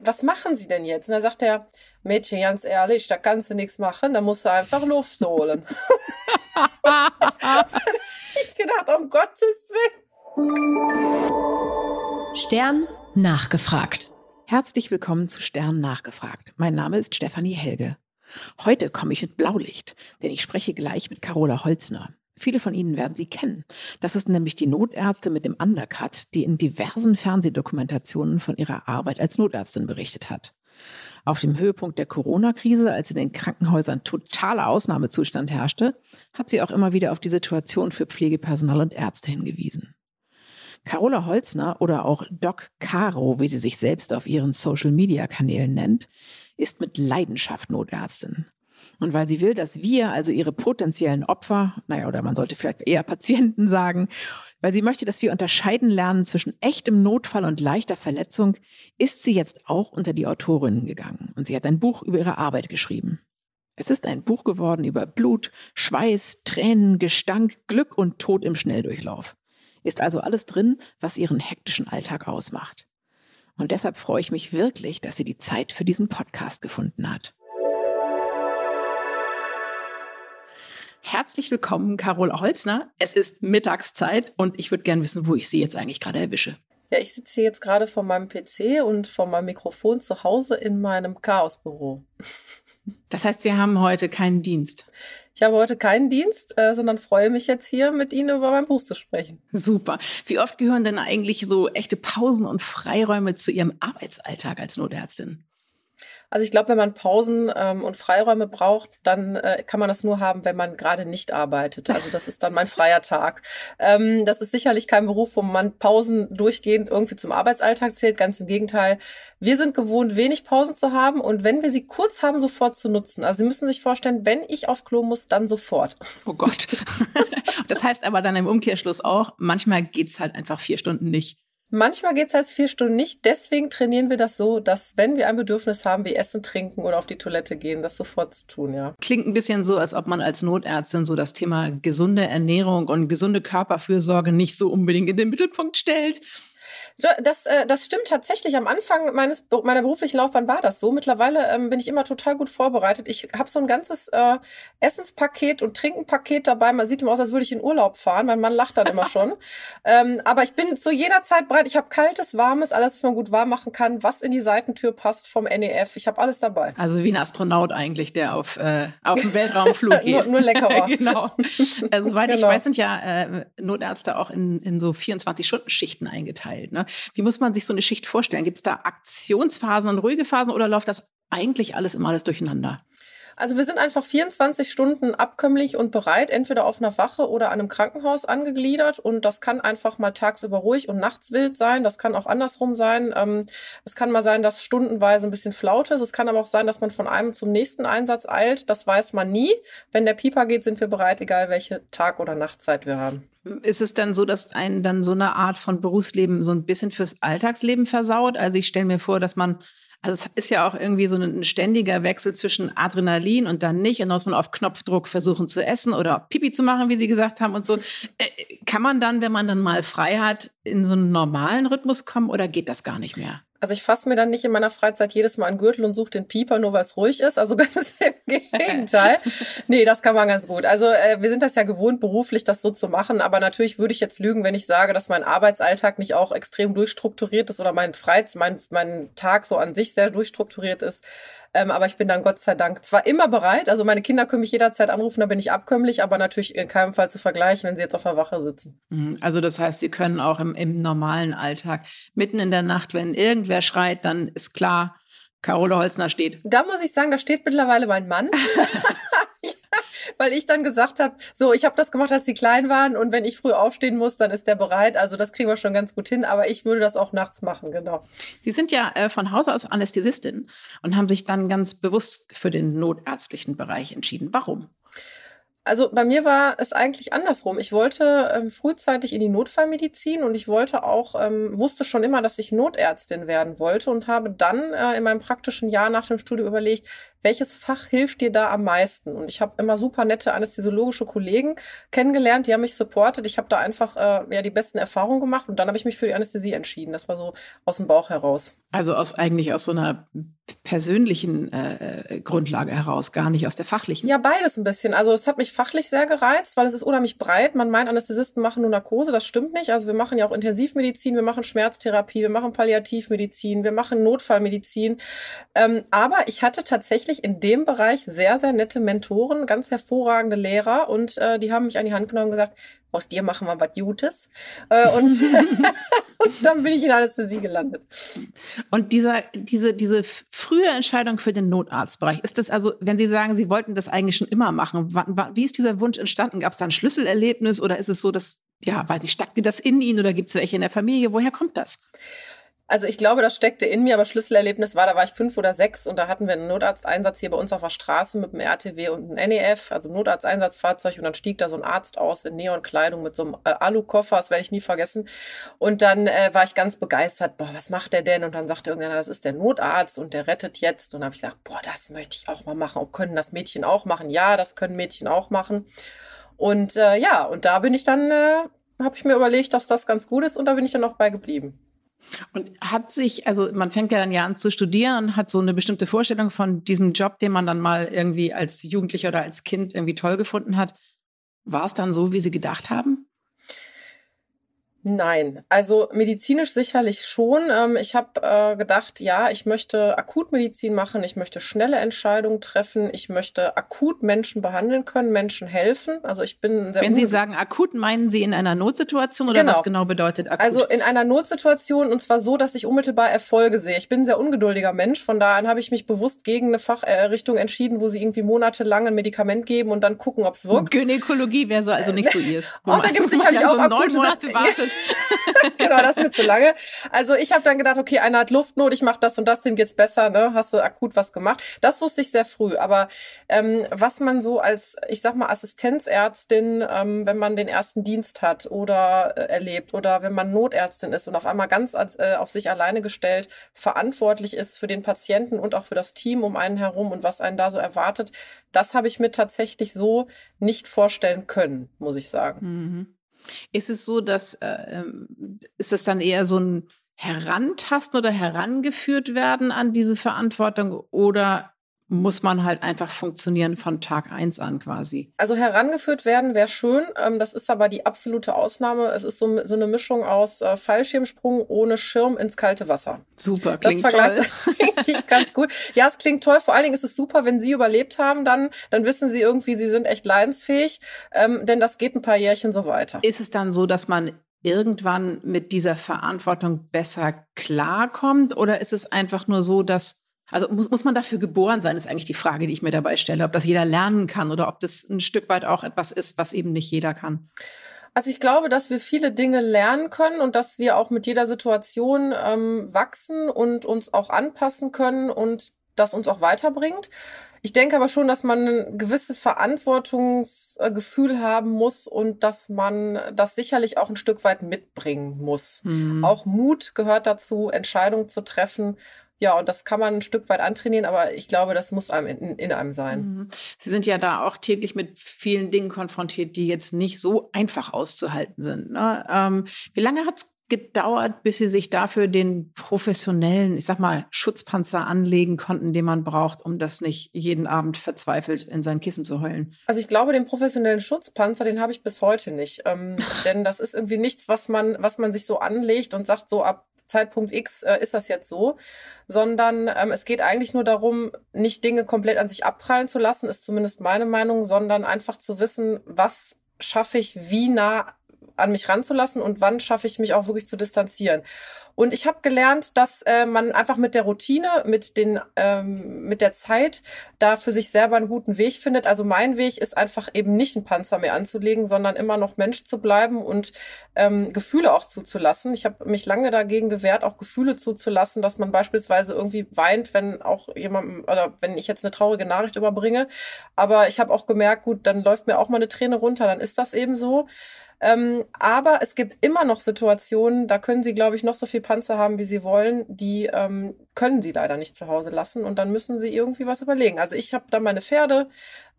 was machen Sie denn jetzt? Und dann sagt er, Mädchen, ganz ehrlich, da kannst du nichts machen, da musst du einfach Luft holen. ich gedacht, um Gottes Willen. Stern nachgefragt. Herzlich willkommen zu Stern nachgefragt. Mein Name ist Stefanie Helge. Heute komme ich mit Blaulicht, denn ich spreche gleich mit Carola Holzner. Viele von Ihnen werden sie kennen. Das ist nämlich die Notärzte mit dem Undercut, die in diversen Fernsehdokumentationen von ihrer Arbeit als Notärztin berichtet hat. Auf dem Höhepunkt der Corona-Krise, als in den Krankenhäusern totaler Ausnahmezustand herrschte, hat sie auch immer wieder auf die Situation für Pflegepersonal und Ärzte hingewiesen. Carola Holzner oder auch Doc Caro, wie sie sich selbst auf ihren Social-Media-Kanälen nennt, ist mit Leidenschaft Notärztin. Und weil sie will, dass wir, also ihre potenziellen Opfer, naja, oder man sollte vielleicht eher Patienten sagen, weil sie möchte, dass wir unterscheiden lernen zwischen echtem Notfall und leichter Verletzung, ist sie jetzt auch unter die Autorinnen gegangen. Und sie hat ein Buch über ihre Arbeit geschrieben. Es ist ein Buch geworden über Blut, Schweiß, Tränen, Gestank, Glück und Tod im Schnelldurchlauf. Ist also alles drin, was ihren hektischen Alltag ausmacht. Und deshalb freue ich mich wirklich, dass sie die Zeit für diesen Podcast gefunden hat. Herzlich willkommen, Carola Holzner. Es ist Mittagszeit und ich würde gerne wissen, wo ich Sie jetzt eigentlich gerade erwische. Ja, ich sitze hier jetzt gerade vor meinem PC und vor meinem Mikrofon zu Hause in meinem Chaosbüro. Das heißt, Sie haben heute keinen Dienst? Ich habe heute keinen Dienst, äh, sondern freue mich jetzt hier mit Ihnen über mein Buch zu sprechen. Super. Wie oft gehören denn eigentlich so echte Pausen und Freiräume zu Ihrem Arbeitsalltag als Notärztin? Also ich glaube, wenn man Pausen ähm, und Freiräume braucht, dann äh, kann man das nur haben, wenn man gerade nicht arbeitet. Also das ist dann mein freier Tag. Ähm, das ist sicherlich kein Beruf, wo man Pausen durchgehend irgendwie zum Arbeitsalltag zählt. Ganz im Gegenteil. Wir sind gewohnt, wenig Pausen zu haben und wenn wir sie kurz haben, sofort zu nutzen. Also Sie müssen sich vorstellen, wenn ich auf Klo muss, dann sofort. Oh Gott. das heißt aber dann im Umkehrschluss auch, manchmal geht's halt einfach vier Stunden nicht. Manchmal geht es als vier Stunden nicht. Deswegen trainieren wir das so, dass wenn wir ein Bedürfnis haben, wie Essen, Trinken oder auf die Toilette gehen, das sofort zu tun, ja. Klingt ein bisschen so, als ob man als Notärztin so das Thema gesunde Ernährung und gesunde Körperfürsorge nicht so unbedingt in den Mittelpunkt stellt. Das, äh, das stimmt tatsächlich. Am Anfang meines meiner beruflichen Laufbahn war das so. Mittlerweile ähm, bin ich immer total gut vorbereitet. Ich habe so ein ganzes äh, Essenspaket und Trinkenpaket dabei. Man sieht immer aus, als würde ich in Urlaub fahren. Mein Mann lacht dann immer schon. ähm, aber ich bin zu jeder Zeit bereit. Ich habe kaltes, warmes, alles, was man gut warm machen kann, was in die Seitentür passt vom NEF. Ich habe alles dabei. Also wie ein Astronaut eigentlich, der auf, äh, auf den Weltraumflug geht. nur, nur leckerer. genau. Also, soweit genau. ich weiß, sind ja äh, Notärzte auch in, in so 24-Stunden-Schichten eingeteilt. Ne? Wie muss man sich so eine Schicht vorstellen? Gibt es da Aktionsphasen und ruhige Phasen oder läuft das eigentlich alles immer alles durcheinander? Also wir sind einfach 24 Stunden abkömmlich und bereit, entweder auf einer Wache oder an einem Krankenhaus angegliedert. Und das kann einfach mal tagsüber ruhig und nachts wild sein. Das kann auch andersrum sein. Ähm, es kann mal sein, dass stundenweise ein bisschen flaut ist. Es kann aber auch sein, dass man von einem zum nächsten Einsatz eilt. Das weiß man nie. Wenn der Pieper geht, sind wir bereit, egal welche Tag- oder Nachtzeit wir haben. Ist es dann so, dass einen dann so eine Art von Berufsleben so ein bisschen fürs Alltagsleben versaut? Also ich stelle mir vor, dass man also es ist ja auch irgendwie so ein ständiger Wechsel zwischen Adrenalin und dann nicht. Und dann muss man auf Knopfdruck versuchen zu essen oder Pipi zu machen, wie Sie gesagt haben und so. Äh, kann man dann, wenn man dann mal frei hat, in so einen normalen Rhythmus kommen oder geht das gar nicht mehr? Also ich fasse mir dann nicht in meiner Freizeit jedes Mal einen Gürtel und suche den Pieper, nur weil es ruhig ist. Also ganz im Gegenteil. nee, das kann man ganz gut. Also äh, wir sind das ja gewohnt, beruflich das so zu machen. Aber natürlich würde ich jetzt lügen, wenn ich sage, dass mein Arbeitsalltag nicht auch extrem durchstrukturiert ist oder mein Freizeit, mein, mein Tag so an sich sehr durchstrukturiert ist. Ähm, aber ich bin dann Gott sei Dank zwar immer bereit, also meine Kinder können mich jederzeit anrufen, da bin ich abkömmlich, aber natürlich in keinem Fall zu vergleichen, wenn sie jetzt auf der Wache sitzen. Mhm. Also das heißt, sie können auch im, im normalen Alltag mitten in der Nacht, wenn irgendwer schreit, dann ist klar, Carola Holzner steht. Da muss ich sagen, da steht mittlerweile mein Mann. weil ich dann gesagt habe, so, ich habe das gemacht, als sie klein waren und wenn ich früh aufstehen muss, dann ist der bereit. Also das kriegen wir schon ganz gut hin, aber ich würde das auch nachts machen, genau. Sie sind ja äh, von Haus aus Anästhesistin und haben sich dann ganz bewusst für den notärztlichen Bereich entschieden. Warum? Also bei mir war es eigentlich andersrum. Ich wollte ähm, frühzeitig in die Notfallmedizin und ich wollte auch, ähm, wusste schon immer, dass ich Notärztin werden wollte und habe dann äh, in meinem praktischen Jahr nach dem Studium überlegt, welches Fach hilft dir da am meisten? Und ich habe immer super nette anästhesiologische Kollegen kennengelernt, die haben mich supportet. Ich habe da einfach äh, ja die besten Erfahrungen gemacht und dann habe ich mich für die Anästhesie entschieden. Das war so aus dem Bauch heraus. Also aus eigentlich aus so einer persönlichen äh, äh, Grundlage heraus, gar nicht aus der fachlichen. Ja, beides ein bisschen. Also es hat mich fachlich sehr gereizt, weil es ist unheimlich breit. Man meint, Anästhesisten machen nur Narkose, das stimmt nicht. Also wir machen ja auch Intensivmedizin, wir machen Schmerztherapie, wir machen Palliativmedizin, wir machen Notfallmedizin. Ähm, aber ich hatte tatsächlich in dem Bereich sehr, sehr nette Mentoren, ganz hervorragende Lehrer und äh, die haben mich an die Hand genommen und gesagt, aus dir machen wir was Gutes. Äh, und, und dann bin ich in Anästhesie gelandet. Und dieser, diese, diese frühe Entscheidung für den Notarztbereich, ist das also, wenn Sie sagen, Sie wollten das eigentlich schon immer machen, wie ist dieser Wunsch entstanden? Gab es da ein Schlüsselerlebnis oder ist es so, dass, ja, weiß ich, steckt dir das in Ihnen oder gibt es welche in der Familie? Woher kommt das? Also ich glaube, das steckte in mir, aber Schlüsselerlebnis war, da war ich fünf oder sechs und da hatten wir einen Notarzteinsatz hier bei uns auf der Straße mit einem RTW und einem NEF, also Notarzteinsatzfahrzeug und dann stieg da so ein Arzt aus in Neonkleidung mit so einem äh, Alukoffer, das werde ich nie vergessen. Und dann äh, war ich ganz begeistert, boah, was macht der denn? Und dann sagte irgendeiner, das ist der Notarzt und der rettet jetzt. Und dann habe ich gedacht, boah, das möchte ich auch mal machen. Ob können das Mädchen auch machen? Ja, das können Mädchen auch machen. Und äh, ja, und da bin ich dann, äh, habe ich mir überlegt, dass das ganz gut ist und da bin ich dann auch bei geblieben. Und hat sich, also man fängt ja dann ja an zu studieren hat so eine bestimmte Vorstellung von diesem Job, den man dann mal irgendwie als Jugendlicher oder als Kind irgendwie toll gefunden hat. War es dann so, wie Sie gedacht haben? Nein, also medizinisch sicherlich schon. Ähm, ich habe äh, gedacht, ja, ich möchte Akutmedizin machen, ich möchte schnelle Entscheidungen treffen, ich möchte akut Menschen behandeln können, Menschen helfen. Also ich bin sehr Wenn Sie sagen akut, meinen Sie in einer Notsituation oder genau. was genau bedeutet akut? Also in einer Notsituation und zwar so, dass ich unmittelbar Erfolge sehe. Ich bin ein sehr ungeduldiger Mensch, von daher habe ich mich bewusst gegen eine Fachrichtung entschieden, wo sie irgendwie monatelang ein Medikament geben und dann gucken, ob es wirkt. Gynäkologie wäre so also nicht so ihrs. oh, da gibt es sicherlich auch so neun Monate genau, das wird zu lange. Also ich habe dann gedacht, okay, einer hat Luftnot, ich mache das und das, dem geht's besser, ne? Hast du akut was gemacht? Das wusste ich sehr früh. Aber ähm, was man so als, ich sag mal, Assistenzärztin, ähm, wenn man den ersten Dienst hat oder äh, erlebt oder wenn man Notärztin ist und auf einmal ganz äh, auf sich alleine gestellt verantwortlich ist für den Patienten und auch für das Team um einen herum und was einen da so erwartet, das habe ich mir tatsächlich so nicht vorstellen können, muss ich sagen. Mhm. Ist es so, dass äh, ähm, ist es dann eher so ein Herantasten oder herangeführt werden an diese Verantwortung oder muss man halt einfach funktionieren von Tag eins an quasi. Also herangeführt werden wäre schön. Ähm, das ist aber die absolute Ausnahme. Es ist so, so eine Mischung aus äh, Fallschirmsprung ohne Schirm ins kalte Wasser. Super, klingt das vergleicht toll. ganz gut. Ja, es klingt toll. Vor allen Dingen ist es super, wenn Sie überlebt haben, dann, dann wissen Sie irgendwie, Sie sind echt leidensfähig, ähm, denn das geht ein paar Jährchen so weiter. Ist es dann so, dass man irgendwann mit dieser Verantwortung besser klarkommt oder ist es einfach nur so, dass also muss, muss man dafür geboren sein, ist eigentlich die Frage, die ich mir dabei stelle, ob das jeder lernen kann oder ob das ein Stück weit auch etwas ist, was eben nicht jeder kann. Also ich glaube, dass wir viele Dinge lernen können und dass wir auch mit jeder Situation ähm, wachsen und uns auch anpassen können und das uns auch weiterbringt. Ich denke aber schon, dass man ein gewisses Verantwortungsgefühl haben muss und dass man das sicherlich auch ein Stück weit mitbringen muss. Mhm. Auch Mut gehört dazu, Entscheidungen zu treffen ja, und das kann man ein Stück weit antrainieren, aber ich glaube, das muss einem in, in einem sein. Mhm. Sie sind ja da auch täglich mit vielen Dingen konfrontiert, die jetzt nicht so einfach auszuhalten sind. Ne? Ähm, wie lange hat es gedauert, bis Sie sich dafür den professionellen, ich sag mal, Schutzpanzer anlegen konnten, den man braucht, um das nicht jeden Abend verzweifelt in sein Kissen zu heulen? Also ich glaube, den professionellen Schutzpanzer, den habe ich bis heute nicht. Ähm, denn das ist irgendwie nichts, was man, was man sich so anlegt und sagt, so ab Zeitpunkt X äh, ist das jetzt so, sondern ähm, es geht eigentlich nur darum, nicht Dinge komplett an sich abprallen zu lassen, ist zumindest meine Meinung, sondern einfach zu wissen, was schaffe ich wie nah an mich ranzulassen und wann schaffe ich mich auch wirklich zu distanzieren. Und ich habe gelernt, dass äh, man einfach mit der Routine, mit den, ähm, mit der Zeit da für sich selber einen guten Weg findet. Also mein Weg ist einfach eben nicht einen Panzer mehr anzulegen, sondern immer noch Mensch zu bleiben und ähm, Gefühle auch zuzulassen. Ich habe mich lange dagegen gewehrt, auch Gefühle zuzulassen, dass man beispielsweise irgendwie weint, wenn auch jemand oder wenn ich jetzt eine traurige Nachricht überbringe. Aber ich habe auch gemerkt, gut, dann läuft mir auch mal eine Träne runter, dann ist das eben so. Ähm, aber es gibt immer noch Situationen, da können sie, glaube ich, noch so viel Panzer haben, wie sie wollen, die ähm, können sie leider nicht zu Hause lassen und dann müssen sie irgendwie was überlegen. Also ich habe da meine Pferde,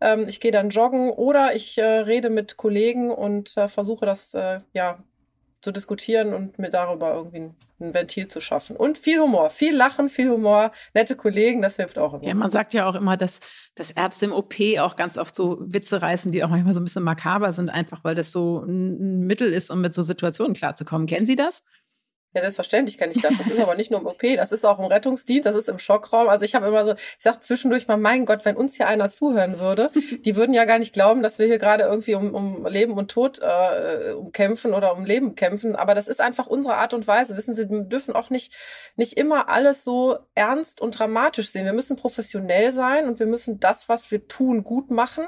ähm, ich gehe dann joggen oder ich äh, rede mit Kollegen und äh, versuche das äh, ja zu diskutieren und mir darüber irgendwie ein, Ventil zu schaffen. Und viel Humor, viel Lachen, viel Humor, nette Kollegen, das hilft auch immer. Ja, man sagt ja auch immer, dass, dass Ärzte im OP auch ganz oft so Witze reißen, die auch manchmal so ein bisschen makaber sind, einfach weil das so ein Mittel ist, um mit so Situationen klarzukommen. Kennen Sie das? Ja, selbstverständlich kenne ich das. Das ist aber nicht nur im OP, das ist auch im Rettungsdienst, das ist im Schockraum. Also ich habe immer so, ich sag zwischendurch mal, mein Gott, wenn uns hier einer zuhören würde, die würden ja gar nicht glauben, dass wir hier gerade irgendwie um, um Leben und Tod äh, umkämpfen oder um Leben kämpfen. Aber das ist einfach unsere Art und Weise. Wissen Sie, wir dürfen auch nicht, nicht immer alles so ernst und dramatisch sehen. Wir müssen professionell sein und wir müssen das, was wir tun, gut machen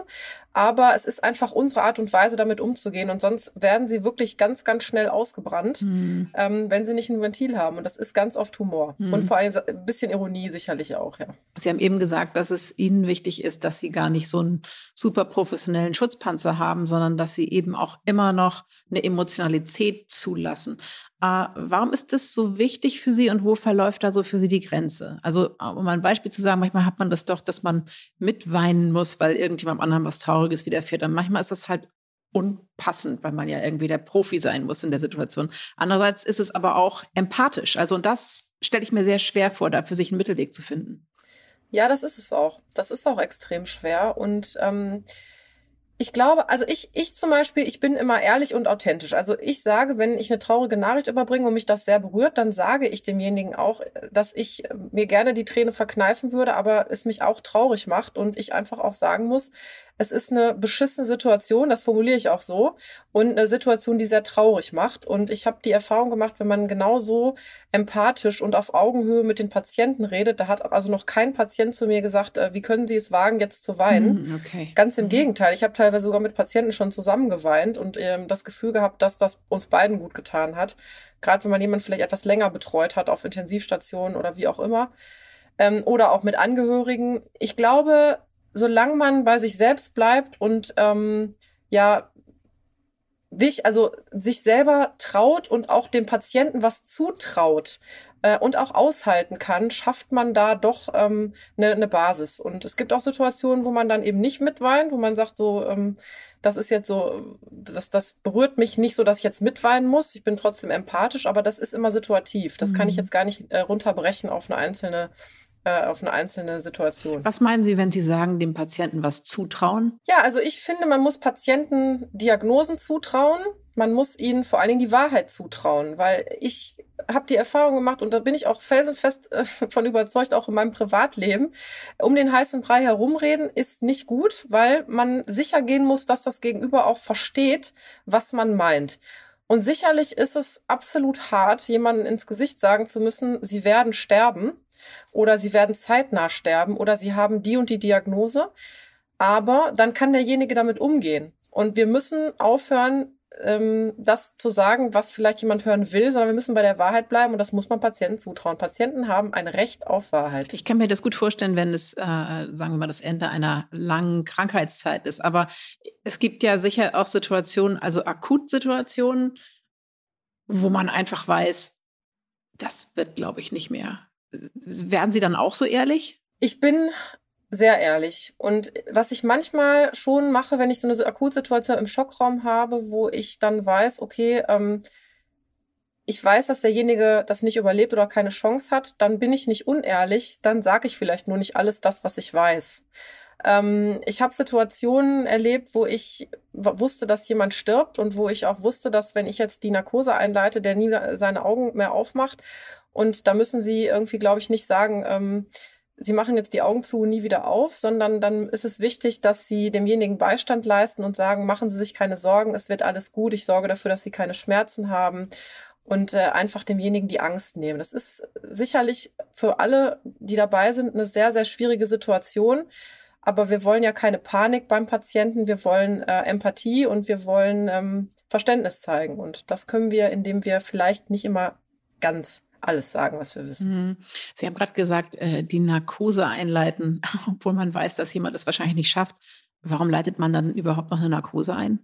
aber es ist einfach unsere Art und Weise, damit umzugehen. Und sonst werden sie wirklich ganz, ganz schnell ausgebrannt, mhm. ähm, wenn sie nicht ein Ventil haben. Und das ist ganz oft Humor. Mhm. Und vor allem ein bisschen Ironie sicherlich auch, ja. Sie haben eben gesagt, dass es Ihnen wichtig ist, dass Sie gar nicht so einen super professionellen Schutzpanzer haben, sondern dass Sie eben auch immer noch eine Emotionalität zulassen. Äh, warum ist das so wichtig für Sie und wo verläuft da so für Sie die Grenze? Also, um mal ein Beispiel zu sagen, manchmal hat man das doch, dass man mitweinen muss, weil irgendjemand anderem was Trauriges widerfährt. Und manchmal ist das halt unpassend, weil man ja irgendwie der Profi sein muss in der Situation. Andererseits ist es aber auch empathisch. Also, und das stelle ich mir sehr schwer vor, da für sich einen Mittelweg zu finden. Ja, das ist es auch. Das ist auch extrem schwer. Und ähm, ich glaube, also ich, ich zum Beispiel, ich bin immer ehrlich und authentisch. Also ich sage, wenn ich eine traurige Nachricht überbringe und mich das sehr berührt, dann sage ich demjenigen auch, dass ich mir gerne die Träne verkneifen würde, aber es mich auch traurig macht und ich einfach auch sagen muss, es ist eine beschissene Situation, das formuliere ich auch so, und eine Situation, die sehr traurig macht. Und ich habe die Erfahrung gemacht, wenn man genauso empathisch und auf Augenhöhe mit den Patienten redet, da hat also noch kein Patient zu mir gesagt, äh, wie können Sie es wagen, jetzt zu weinen. Hm, okay. Ganz im mhm. Gegenteil. Ich habe teilweise sogar mit Patienten schon zusammen geweint und ähm, das Gefühl gehabt, dass das uns beiden gut getan hat. Gerade wenn man jemanden vielleicht etwas länger betreut hat auf Intensivstationen oder wie auch immer. Ähm, oder auch mit Angehörigen. Ich glaube, solange man bei sich selbst bleibt und ähm, ja, wich, also sich selber traut und auch dem Patienten was zutraut äh, und auch aushalten kann, schafft man da doch ähm, eine, ne Basis. Und es gibt auch Situationen, wo man dann eben nicht mitweint, wo man sagt so, ähm, das ist jetzt so, das, das berührt mich nicht so, dass ich jetzt mitweinen muss. Ich bin trotzdem empathisch, aber das ist immer situativ. Das mhm. kann ich mhm. jetzt gar nicht äh, runterbrechen auf eine einzelne äh, auf eine einzelne Situation. Was meinen Sie, wenn Sie sagen, dem Patienten was zutrauen? Ja, also ich finde, man muss Patienten Diagnosen zutrauen. Man muss ihnen vor allen Dingen die Wahrheit zutrauen, weil ich habe die Erfahrung gemacht und da bin ich auch felsenfest äh, von überzeugt, auch in meinem Privatleben. Um den heißen Brei herumreden ist nicht gut, weil man sicher gehen muss, dass das Gegenüber auch versteht, was man meint. Und sicherlich ist es absolut hart, jemanden ins Gesicht sagen zu müssen, sie werden sterben oder sie werden zeitnah sterben oder sie haben die und die Diagnose. Aber dann kann derjenige damit umgehen. Und wir müssen aufhören, ähm, das zu sagen, was vielleicht jemand hören will, sondern wir müssen bei der Wahrheit bleiben und das muss man Patienten zutrauen. Patienten haben ein Recht auf Wahrheit. Ich kann mir das gut vorstellen, wenn es, äh, sagen wir mal, das Ende einer langen Krankheitszeit ist. Aber es gibt ja sicher auch Situationen, also Akutsituationen, wo man einfach weiß, das wird, glaube ich, nicht mehr werden Sie dann auch so ehrlich? Ich bin sehr ehrlich. Und was ich manchmal schon mache, wenn ich so eine Akutsituation im Schockraum habe, wo ich dann weiß, okay, ähm, ich weiß, dass derjenige das nicht überlebt oder keine Chance hat, dann bin ich nicht unehrlich, dann sage ich vielleicht nur nicht alles das, was ich weiß. Ähm, ich habe Situationen erlebt, wo ich wusste, dass jemand stirbt und wo ich auch wusste, dass wenn ich jetzt die Narkose einleite, der nie seine Augen mehr aufmacht und da müssen sie irgendwie, glaube ich, nicht sagen, ähm, sie machen jetzt die Augen zu nie wieder auf, sondern dann ist es wichtig, dass sie demjenigen Beistand leisten und sagen, machen Sie sich keine Sorgen, es wird alles gut, ich sorge dafür, dass Sie keine Schmerzen haben und äh, einfach demjenigen die Angst nehmen. Das ist sicherlich für alle, die dabei sind, eine sehr, sehr schwierige Situation. Aber wir wollen ja keine Panik beim Patienten, wir wollen äh, Empathie und wir wollen ähm, Verständnis zeigen. Und das können wir, indem wir vielleicht nicht immer ganz alles sagen, was wir wissen. Mhm. Sie haben gerade gesagt, äh, die Narkose einleiten, obwohl man weiß, dass jemand das wahrscheinlich nicht schafft. Warum leitet man dann überhaupt noch eine Narkose ein?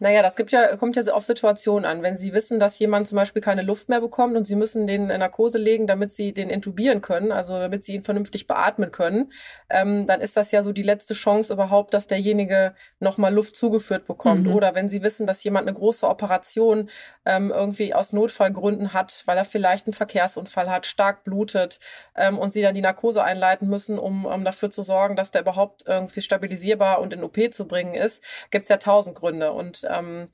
Naja, das gibt ja, kommt ja auf Situationen an. Wenn Sie wissen, dass jemand zum Beispiel keine Luft mehr bekommt und Sie müssen den in Narkose legen, damit Sie den intubieren können, also damit Sie ihn vernünftig beatmen können, ähm, dann ist das ja so die letzte Chance überhaupt, dass derjenige nochmal Luft zugeführt bekommt. Mhm. Oder wenn Sie wissen, dass jemand eine große Operation ähm, irgendwie aus Notfallgründen hat, weil er vielleicht einen Verkehrsunfall hat, stark blutet ähm, und Sie dann die Narkose einleiten müssen, um, um dafür zu sorgen, dass der überhaupt irgendwie stabilisierbar und in OP zu bringen ist, gibt's ja tausend Gründe. Und ähm,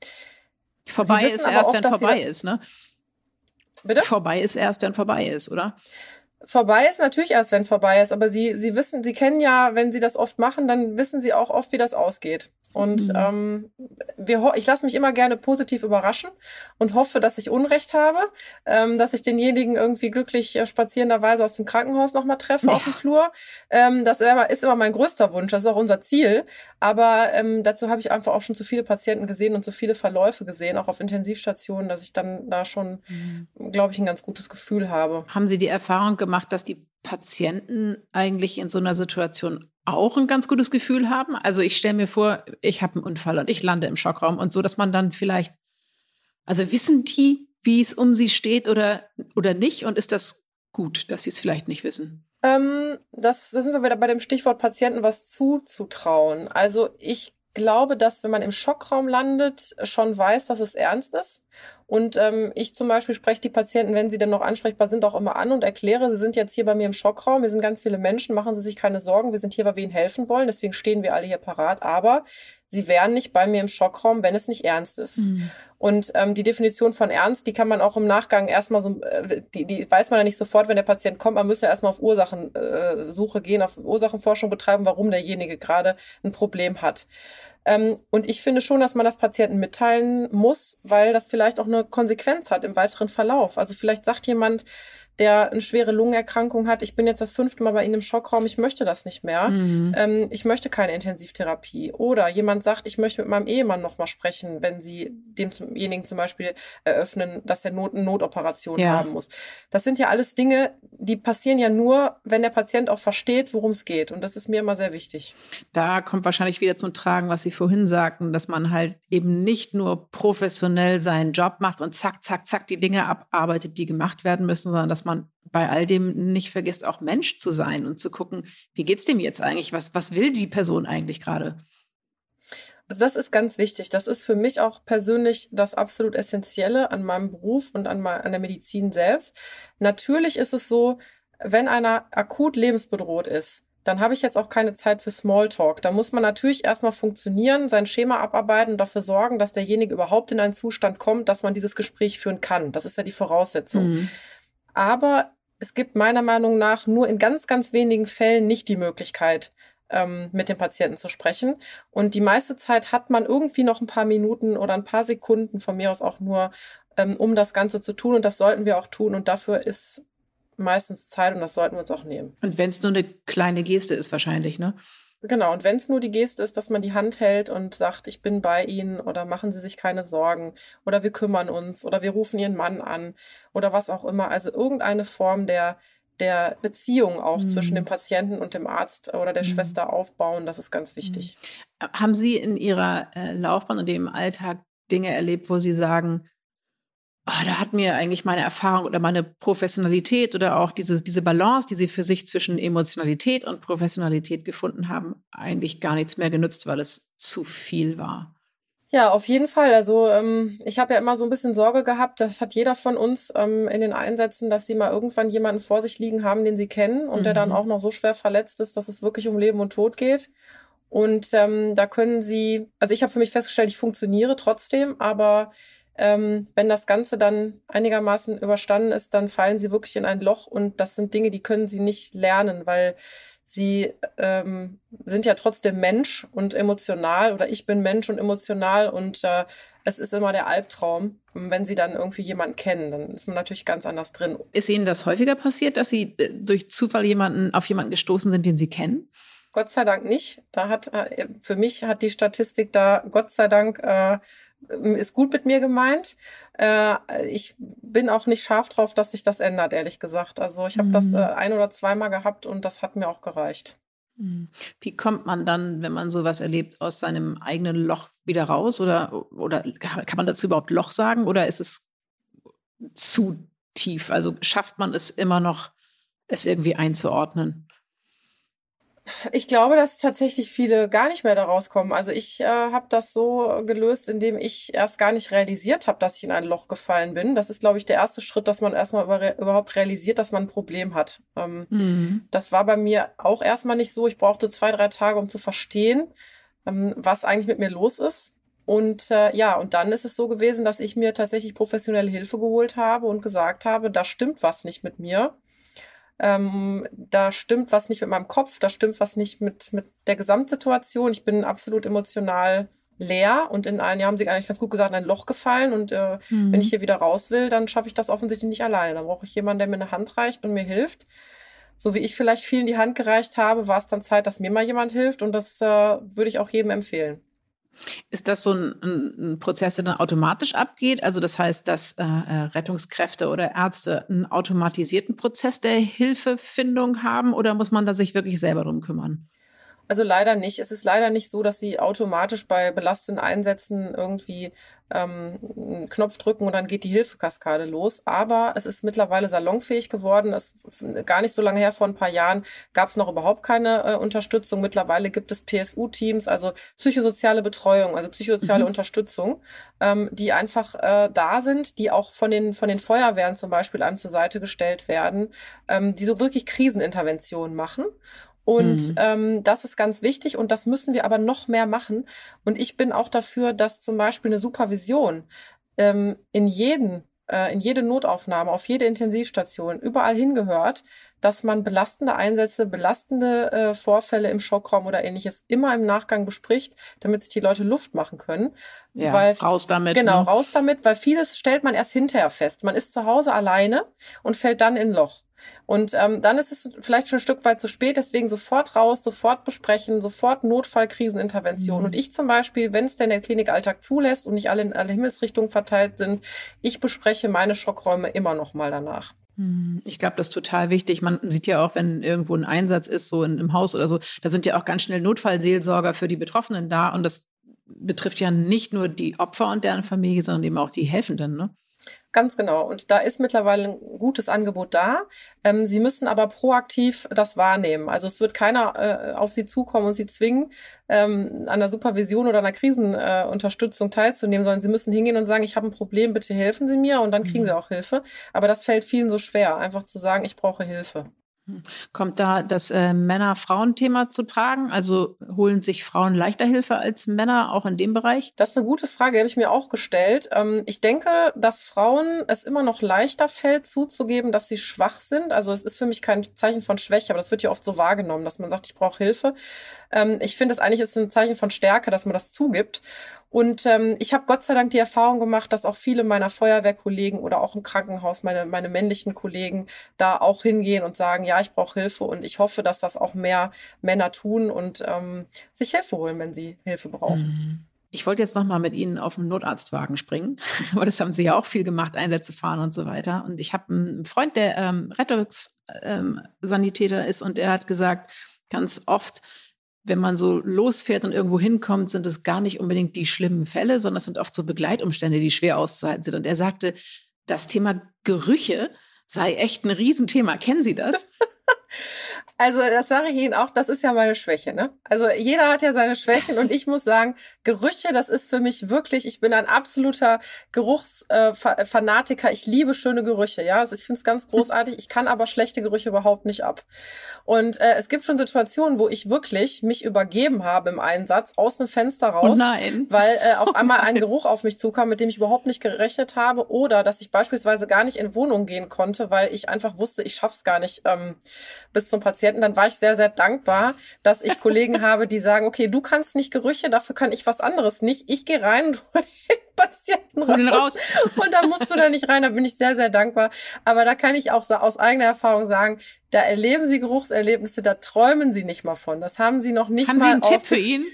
vorbei ist erst, oft, wenn vorbei ist, ne? Bitte? Vorbei ist erst, wenn vorbei ist, oder? Vorbei ist natürlich erst, wenn vorbei ist, aber sie, sie wissen, sie kennen ja, wenn sie das oft machen, dann wissen sie auch oft, wie das ausgeht. Und mhm. ähm, wir, ich lasse mich immer gerne positiv überraschen und hoffe, dass ich Unrecht habe, ähm, dass ich denjenigen irgendwie glücklich äh, spazierenderweise aus dem Krankenhaus nochmal treffe ja. auf dem Flur. Ähm, das ist immer mein größter Wunsch, das ist auch unser Ziel. Aber ähm, dazu habe ich einfach auch schon zu viele Patienten gesehen und zu viele Verläufe gesehen, auch auf Intensivstationen, dass ich dann da schon, mhm. glaube ich, ein ganz gutes Gefühl habe. Haben Sie die Erfahrung gemacht, dass die Patienten eigentlich in so einer Situation auch ein ganz gutes Gefühl haben. Also ich stelle mir vor, ich habe einen Unfall und ich lande im Schockraum und so, dass man dann vielleicht, also wissen die, wie es um sie steht oder, oder nicht? Und ist das gut, dass sie es vielleicht nicht wissen? Ähm, das, da sind wir wieder bei dem Stichwort Patienten was zuzutrauen. Also ich glaube, dass wenn man im Schockraum landet, schon weiß, dass es ernst ist. Und ähm, ich zum Beispiel spreche die Patienten, wenn sie denn noch ansprechbar sind, auch immer an und erkläre, sie sind jetzt hier bei mir im Schockraum, wir sind ganz viele Menschen, machen Sie sich keine Sorgen, wir sind hier, weil wir Ihnen helfen wollen, deswegen stehen wir alle hier parat, aber sie wären nicht bei mir im Schockraum, wenn es nicht ernst ist. Mhm. Und ähm, die Definition von ernst, die kann man auch im Nachgang erstmal so, äh, die, die weiß man ja nicht sofort, wenn der Patient kommt, man müsste erstmal auf Ursachensuche äh, gehen, auf Ursachenforschung betreiben, warum derjenige gerade ein Problem hat. Ähm, und ich finde schon, dass man das Patienten mitteilen muss, weil das vielleicht auch eine Konsequenz hat im weiteren Verlauf. Also vielleicht sagt jemand, der eine schwere Lungenerkrankung hat, ich bin jetzt das fünfte Mal bei Ihnen im Schockraum, ich möchte das nicht mehr. Mhm. Ähm, ich möchte keine Intensivtherapie. Oder jemand sagt, ich möchte mit meinem Ehemann nochmal sprechen, wenn Sie demjenigen zum Beispiel eröffnen, dass er Not, eine Notoperation ja. haben muss. Das sind ja alles Dinge, die passieren ja nur, wenn der Patient auch versteht, worum es geht. Und das ist mir immer sehr wichtig. Da kommt wahrscheinlich wieder zum Tragen, was Sie vorhin sagten, dass man halt eben nicht nur professionell seinen Job macht und zack, zack, zack die Dinge abarbeitet, die gemacht werden müssen, sondern dass man bei all dem nicht vergisst, auch Mensch zu sein und zu gucken, wie geht's dem jetzt eigentlich? Was, was will die Person eigentlich gerade? Also das ist ganz wichtig. Das ist für mich auch persönlich das absolut Essentielle an meinem Beruf und an, an der Medizin selbst. Natürlich ist es so, wenn einer akut lebensbedroht ist, dann habe ich jetzt auch keine Zeit für Smalltalk. Da muss man natürlich erstmal funktionieren, sein Schema abarbeiten und dafür sorgen, dass derjenige überhaupt in einen Zustand kommt, dass man dieses Gespräch führen kann. Das ist ja die Voraussetzung. Mhm. Aber es gibt meiner Meinung nach nur in ganz, ganz wenigen Fällen nicht die Möglichkeit, ähm, mit dem Patienten zu sprechen. Und die meiste Zeit hat man irgendwie noch ein paar Minuten oder ein paar Sekunden, von mir aus auch nur, ähm, um das Ganze zu tun. Und das sollten wir auch tun. Und dafür ist meistens Zeit und das sollten wir uns auch nehmen. Und wenn es nur eine kleine Geste ist, wahrscheinlich, ne? Genau, und wenn es nur die Geste ist, dass man die Hand hält und sagt, ich bin bei Ihnen oder machen Sie sich keine Sorgen oder wir kümmern uns oder wir rufen Ihren Mann an oder was auch immer. Also irgendeine Form der, der Beziehung auch mhm. zwischen dem Patienten und dem Arzt oder der mhm. Schwester aufbauen, das ist ganz wichtig. Mhm. Haben Sie in Ihrer äh, Laufbahn und im Alltag Dinge erlebt, wo Sie sagen, oh, da hat mir eigentlich meine Erfahrung oder meine Professionalität oder auch diese, diese Balance, die sie für sich zwischen Emotionalität und Professionalität gefunden haben, eigentlich gar nichts mehr genützt, weil es zu viel war. Ja, auf jeden Fall. Also ähm, ich habe ja immer so ein bisschen Sorge gehabt, das hat jeder von uns ähm, in den Einsätzen, dass sie mal irgendwann jemanden vor sich liegen haben, den sie kennen und mhm. der dann mhm. auch noch so schwer verletzt ist, dass es wirklich um Leben und Tod geht. Und ähm, da können sie, also ich habe für mich festgestellt, ich funktioniere trotzdem, aber Ähm, wenn das Ganze dann einigermaßen überstanden ist, dann fallen sie wirklich in ein Loch und das sind Dinge, die können sie nicht lernen, weil sie ähm, sind ja trotzdem Mensch und emotional oder ich bin Mensch und emotional und äh, es ist immer der Albtraum. wenn sie dann irgendwie jemanden kennen, dann ist man natürlich ganz anders drin. Ist Ihnen das häufiger passiert, dass Sie äh, durch Zufall jemanden auf jemanden gestoßen sind, den Sie kennen? Gott sei Dank nicht. Da hat äh, für mich hat die Statistik da Gott sei Dank äh, ist gut mit mir gemeint. Äh, ich bin auch nicht scharf drauf, dass sich das ändert, ehrlich gesagt. Also ich habe mhm. das äh, ein oder zweimal gehabt und das hat mir auch gereicht. Mhm. Wie kommt man dann, wenn man sowas erlebt, aus seinem eigenen Loch wieder raus? Oder, oder kann man dazu überhaupt Loch sagen? Oder ist es zu tief? Also schafft man es immer noch, es irgendwie einzuordnen? Ich glaube, dass tatsächlich viele gar nicht mehr da rauskommen. Also ich äh, habe das so gelöst, indem ich erst gar nicht realisiert habe, dass ich in ein Loch gefallen bin. Das ist, glaube ich, der erste Schritt, dass man erstmal über, überhaupt realisiert, dass man ein Problem hat. Ähm, mhm. Das war bei mir auch erstmal nicht so. Ich brauchte zwei, drei Tage, um zu verstehen, ähm, was eigentlich mit mir los ist. Und äh, ja, und dann ist es so gewesen, dass ich mir tatsächlich professionelle Hilfe geholt habe und gesagt habe, da stimmt was nicht mit mir ähm, da stimmt was nicht mit meinem Kopf, da stimmt was nicht mit, mit der Gesamtsituation. Ich bin absolut emotional leer und in ein Jahr haben sie eigentlich ganz gut gesagt, in ein Loch gefallen und äh, mhm. wenn ich hier wieder raus will, dann schaffe ich das offensichtlich nicht alleine. Dann brauche ich jemanden, der mir eine Hand reicht und mir hilft. So wie ich vielleicht vielen die Hand gereicht habe, war es dann Zeit, dass mir mal jemand hilft und das äh, würde ich auch jedem empfehlen. Ist das so ein, ein, Prozess, der dann automatisch abgeht? Also das heißt, dass äh, äh, Rettungskräfte oder Ärzte einen automatisierten Prozess der Hilfefindung haben oder muss man da sich wirklich selber drum kümmern? Also leider nicht. Es ist leider nicht so, dass sie automatisch bei belastenden Einsätzen irgendwie ähm, einen Knopf drücken und dann geht die Hilfekaskade los. Aber es ist mittlerweile salonfähig geworden. Es gar nicht so lange her, vor ein paar Jahren, gab es noch überhaupt keine äh, Unterstützung. Mittlerweile gibt es PSU-Teams, also psychosoziale Betreuung, also psychosoziale mhm. Unterstützung, ähm, die einfach äh, da sind, die auch von den von den Feuerwehren zum Beispiel einem zur Seite gestellt werden, ähm, die so wirklich Kriseninterventionen machen. Und mhm. ähm, das ist ganz wichtig und das müssen wir aber noch mehr machen. Und ich bin auch dafür, dass zum Beispiel eine Supervision ähm, in jeden äh, in jede Notaufnahme, auf jede Intensivstation, überall hingehört, dass man belastende Einsätze, belastende äh, Vorfälle im Schockraum oder ähnliches immer im Nachgang bespricht, damit sich die Leute Luft machen können. Ja, weil, raus damit. Genau, ne? raus damit, weil vieles stellt man erst hinterher fest. Man ist zu Hause alleine und fällt dann in ein Loch. Und ähm, dann ist es vielleicht schon ein Stück weit zu spät, deswegen sofort raus, sofort besprechen, sofort Notfallkrisenintervention. Mhm. Und ich zum Beispiel, wenn es denn der Klinikalltag zulässt und nicht alle in alle Himmelsrichtungen verteilt sind, ich bespreche meine Schockräume immer noch mal danach. Mhm. Ich glaube, das ist total wichtig. Man sieht ja auch, wenn irgendwo ein Einsatz ist, so in, im Haus oder so, da sind ja auch ganz schnell Notfallseelsorger für die Betroffenen da. Und das betrifft ja nicht nur die Opfer und deren Familie, sondern eben auch die Helfenden. Ne? Ganz genau. Und da ist mittlerweile ein gutes Angebot da. Ähm, Sie müssen aber proaktiv das wahrnehmen. Also es wird keiner äh, auf Sie zukommen und Sie zwingen, ähm, an der Supervision oder einer Krisenunterstützung äh, teilzunehmen, sondern Sie müssen hingehen und sagen, ich habe ein Problem, bitte helfen Sie mir und dann kriegen mhm. Sie auch Hilfe. Aber das fällt vielen so schwer, einfach zu sagen, ich brauche Hilfe. Kommt da das äh, Männer-Frauen-Thema zu tragen? Also holen sich Frauen leichter Hilfe als Männer auch in dem Bereich? Das ist eine gute Frage, die habe ich mir auch gestellt. Ähm, ich denke, dass Frauen es immer noch leichter fällt, zuzugeben, dass sie schwach sind. Also es ist für mich kein Zeichen von Schwäche, aber das wird ja oft so wahrgenommen, dass man sagt, ich brauche Hilfe. Ähm, ich finde es eigentlich ist ein Zeichen von Stärke, dass man das zugibt. Und ähm, ich habe Gott sei Dank die Erfahrung gemacht, dass auch viele meiner Feuerwehrkollegen oder auch im Krankenhaus, meine, meine männlichen Kollegen, da auch hingehen und sagen, ja, ich brauche Hilfe. Und ich hoffe, dass das auch mehr Männer tun und ähm, sich Hilfe holen, wenn sie Hilfe brauchen. Mhm. Ich wollte jetzt noch mal mit Ihnen auf den Notarztwagen springen, aber das haben Sie ja auch viel gemacht, Einsätze fahren und so weiter. Und ich habe einen Freund, der ähm, Rettungssanitäter ist und er hat gesagt, ganz oft, wenn man so losfährt und irgendwo hinkommt, sind es gar nicht unbedingt die schlimmen Fälle, sondern es sind oft so Begleitumstände, die schwer auszuhalten sind. Und er sagte, das Thema Gerüche sei echt ein Riesenthema. Kennen Sie das? Also das sage ich Ihnen auch, das ist ja meine Schwäche. Ne? Also jeder hat ja seine Schwächen und ich muss sagen, Gerüche, das ist für mich wirklich, ich bin ein absoluter Geruchsfanatiker. ich liebe schöne Gerüche, ja. Also ich finde es ganz großartig. Ich kann aber schlechte Gerüche überhaupt nicht ab. Und äh, es gibt schon Situationen, wo ich wirklich mich übergeben habe im Einsatz aus einem Fenster raus, oh nein. weil äh, auf einmal ein Geruch auf mich zukam, mit dem ich überhaupt nicht gerechnet habe, oder dass ich beispielsweise gar nicht in Wohnung gehen konnte, weil ich einfach wusste, ich schaff's gar nicht ähm, bis zum Patienten Patienten, dann war ich sehr, sehr dankbar, dass ich Kollegen habe, die sagen, okay, du kannst nicht Gerüche, dafür kann ich was anderes nicht. Ich gehe rein und hole den Patienten raus. raus. Und da musst du da nicht rein, da bin ich sehr, sehr dankbar. Aber da kann ich auch aus eigener Erfahrung sagen, da erleben sie Geruchserlebnisse, da träumen sie nicht mal von. Das haben sie noch nicht haben mal. Haben Sie einen Tipp für ihn?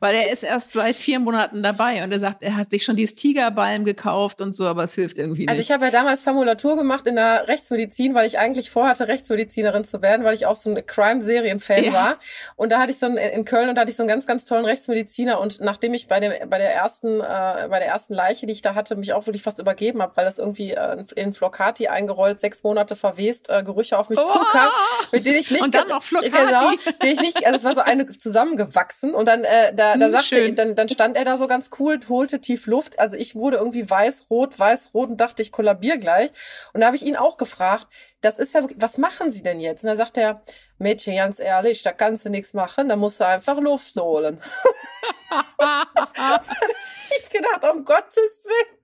Weil er ist erst seit vier Monaten dabei und er sagt, er hat sich schon dieses Tigerbalm gekauft und so, aber es hilft irgendwie also nicht. Also ich habe ja damals Formulatur gemacht in der Rechtsmedizin, weil ich eigentlich vorhatte, Rechtsmedizinerin zu werden, weil ich auch so ein Crime-Serien-Fan ja. war. Und da hatte ich so einen, in Köln und da hatte ich so einen ganz, ganz tollen Rechtsmediziner und nachdem ich bei dem, bei der ersten, äh, bei der ersten Leiche, die ich da hatte, mich auch wirklich fast übergeben habe, weil das irgendwie äh, in Flocati eingerollt, sechs Monate verwest, äh, Gerüche auf mich oh! zukam, mit denen ich nicht und dann noch Flocati. genau, die ich nicht, also es war so eine zusammengewachsen und dann äh, da, da hm, sagte, dann, dann stand er da so ganz cool, holte tief Luft. Also ich wurde irgendwie weiß-rot, weiß-rot und dachte, ich kollabier gleich. Und da habe ich ihn auch gefragt, das ist ja, was machen Sie denn jetzt? Und da sagt er, Mädchen, ganz ehrlich, da kannst du nichts machen, da musst du einfach Luft holen. ich gedacht, um Gottes Willen.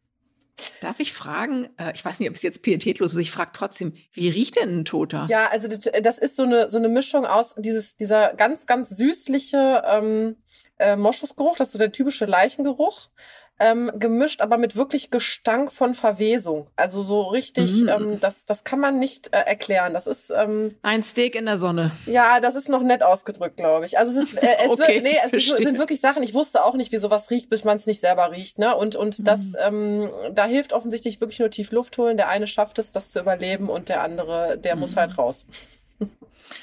Darf ich fragen, äh, ich weiß nicht, ob es jetzt pietätlos ist, ich frage trotzdem, wie riecht denn ein Toter? Ja, also das ist so eine, so eine Mischung aus dieses, dieser ganz, ganz süßliche ähm, äh, Moschusgeruch, das ist so der typische Leichengeruch ähm, gemischt, aber mit wirklich Gestank von Verwesung. Also so richtig, mm. ähm, das, das kann man nicht äh, erklären. Das ist ähm, ein Steak in der Sonne. Ja, das ist noch nett ausgedrückt, glaube ich. Also es ist, äh, es, okay, wird, nee, es ist, sind wirklich Sachen. Ich wusste auch nicht, wie sowas riecht, bis man es nicht selber riecht. Ne? Und und mm. das, ähm, da hilft offensichtlich wirklich nur tief Luft holen. Der eine schafft es, das zu überleben, und der andere, der mm. muss halt raus.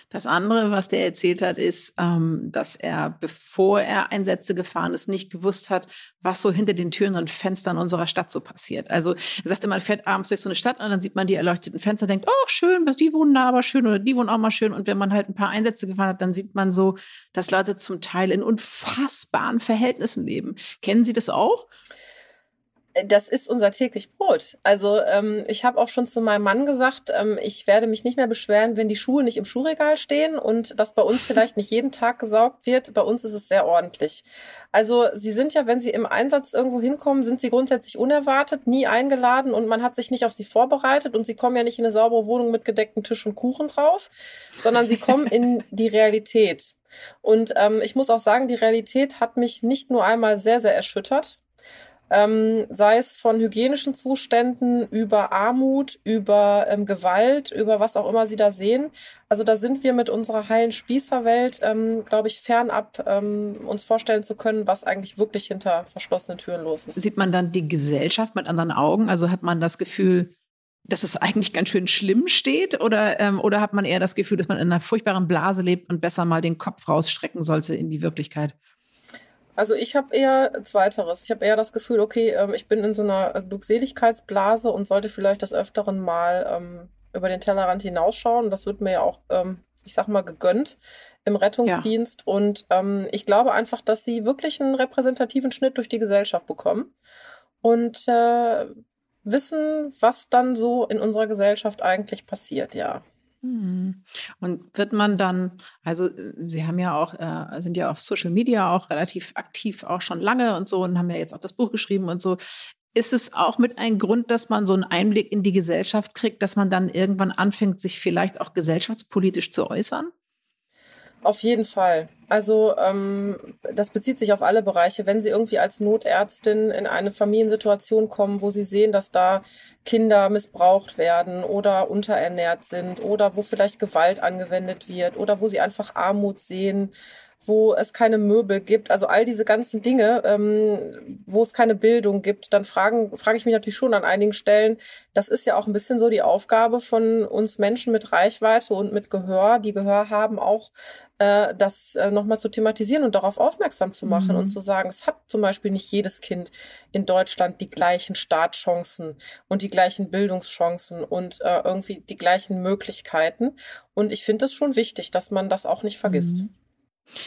Das andere, was der erzählt hat, ist, ähm, dass er, bevor er Einsätze gefahren ist, nicht gewusst hat, was so hinter den Türen und Fenstern unserer Stadt so passiert. Also er sagte, man fährt abends durch so eine Stadt und dann sieht man die erleuchteten Fenster, denkt, oh schön, die wohnen da aber schön oder die wohnen auch mal schön. Und wenn man halt ein paar Einsätze gefahren hat, dann sieht man so, dass Leute zum Teil in unfassbaren Verhältnissen leben. Kennen Sie das auch? Das ist unser täglich Brot. Also ähm, ich habe auch schon zu meinem Mann gesagt, ähm, ich werde mich nicht mehr beschweren, wenn die Schuhe nicht im Schuhregal stehen und dass bei uns vielleicht nicht jeden Tag gesaugt wird. Bei uns ist es sehr ordentlich. Also sie sind ja, wenn sie im Einsatz irgendwo hinkommen, sind sie grundsätzlich unerwartet, nie eingeladen und man hat sich nicht auf sie vorbereitet und sie kommen ja nicht in eine saubere Wohnung mit gedecktem Tisch und Kuchen drauf, sondern sie kommen in die Realität. Und ähm, ich muss auch sagen, die Realität hat mich nicht nur einmal sehr, sehr erschüttert, ähm, sei es von hygienischen Zuständen über Armut, über ähm, Gewalt, über was auch immer Sie da sehen. Also da sind wir mit unserer heilen Spießerwelt, ähm, glaube ich, fernab ähm, uns vorstellen zu können, was eigentlich wirklich hinter verschlossenen Türen los ist. Sieht man dann die Gesellschaft mit anderen Augen? Also hat man das Gefühl, dass es eigentlich ganz schön schlimm steht? Oder, ähm, oder hat man eher das Gefühl, dass man in einer furchtbaren Blase lebt und besser mal den Kopf rausstrecken sollte in die Wirklichkeit? Also ich habe eher zweiteres. Ich habe eher das Gefühl, okay, ähm, ich bin in so einer äh, Glückseligkeitsblase und sollte vielleicht des Öfteren mal ähm, über den Tellerrand hinausschauen. Das wird mir ja auch, ähm, ich sag mal, gegönnt im Rettungsdienst. Ja. Und ähm, ich glaube einfach, dass sie wirklich einen repräsentativen Schnitt durch die Gesellschaft bekommen und äh, wissen, was dann so in unserer Gesellschaft eigentlich passiert, ja. Mhm. Und wird man dann, also äh, Sie haben ja auch, äh, sind ja auf Social Media auch relativ aktiv, auch schon lange und so und haben ja jetzt auch das Buch geschrieben und so. Ist es auch mit ein Grund, dass man so einen Einblick in die Gesellschaft kriegt, dass man dann irgendwann anfängt, sich vielleicht auch gesellschaftspolitisch zu äußern? Auf jeden Fall. Also ähm, das bezieht sich auf alle Bereiche. Wenn Sie irgendwie als Notärztin in eine Familiensituation kommen, wo Sie sehen, dass da Kinder missbraucht werden oder unterernährt sind oder wo vielleicht Gewalt angewendet wird oder wo Sie einfach Armut sehen, wo es keine Möbel gibt, also all diese ganzen Dinge, ähm, wo es keine Bildung gibt, dann fragen, frage ich mich natürlich schon an einigen Stellen, das ist ja auch ein bisschen so die Aufgabe von uns Menschen mit Reichweite und mit Gehör, die Gehör haben, auch äh, das äh, nochmal zu thematisieren und darauf aufmerksam zu machen mhm. und zu sagen, es hat zum Beispiel nicht jedes Kind in Deutschland die gleichen Startchancen und die gleichen Bildungschancen und äh, irgendwie die gleichen Möglichkeiten. Und ich finde es schon wichtig, dass man das auch nicht vergisst. Mhm.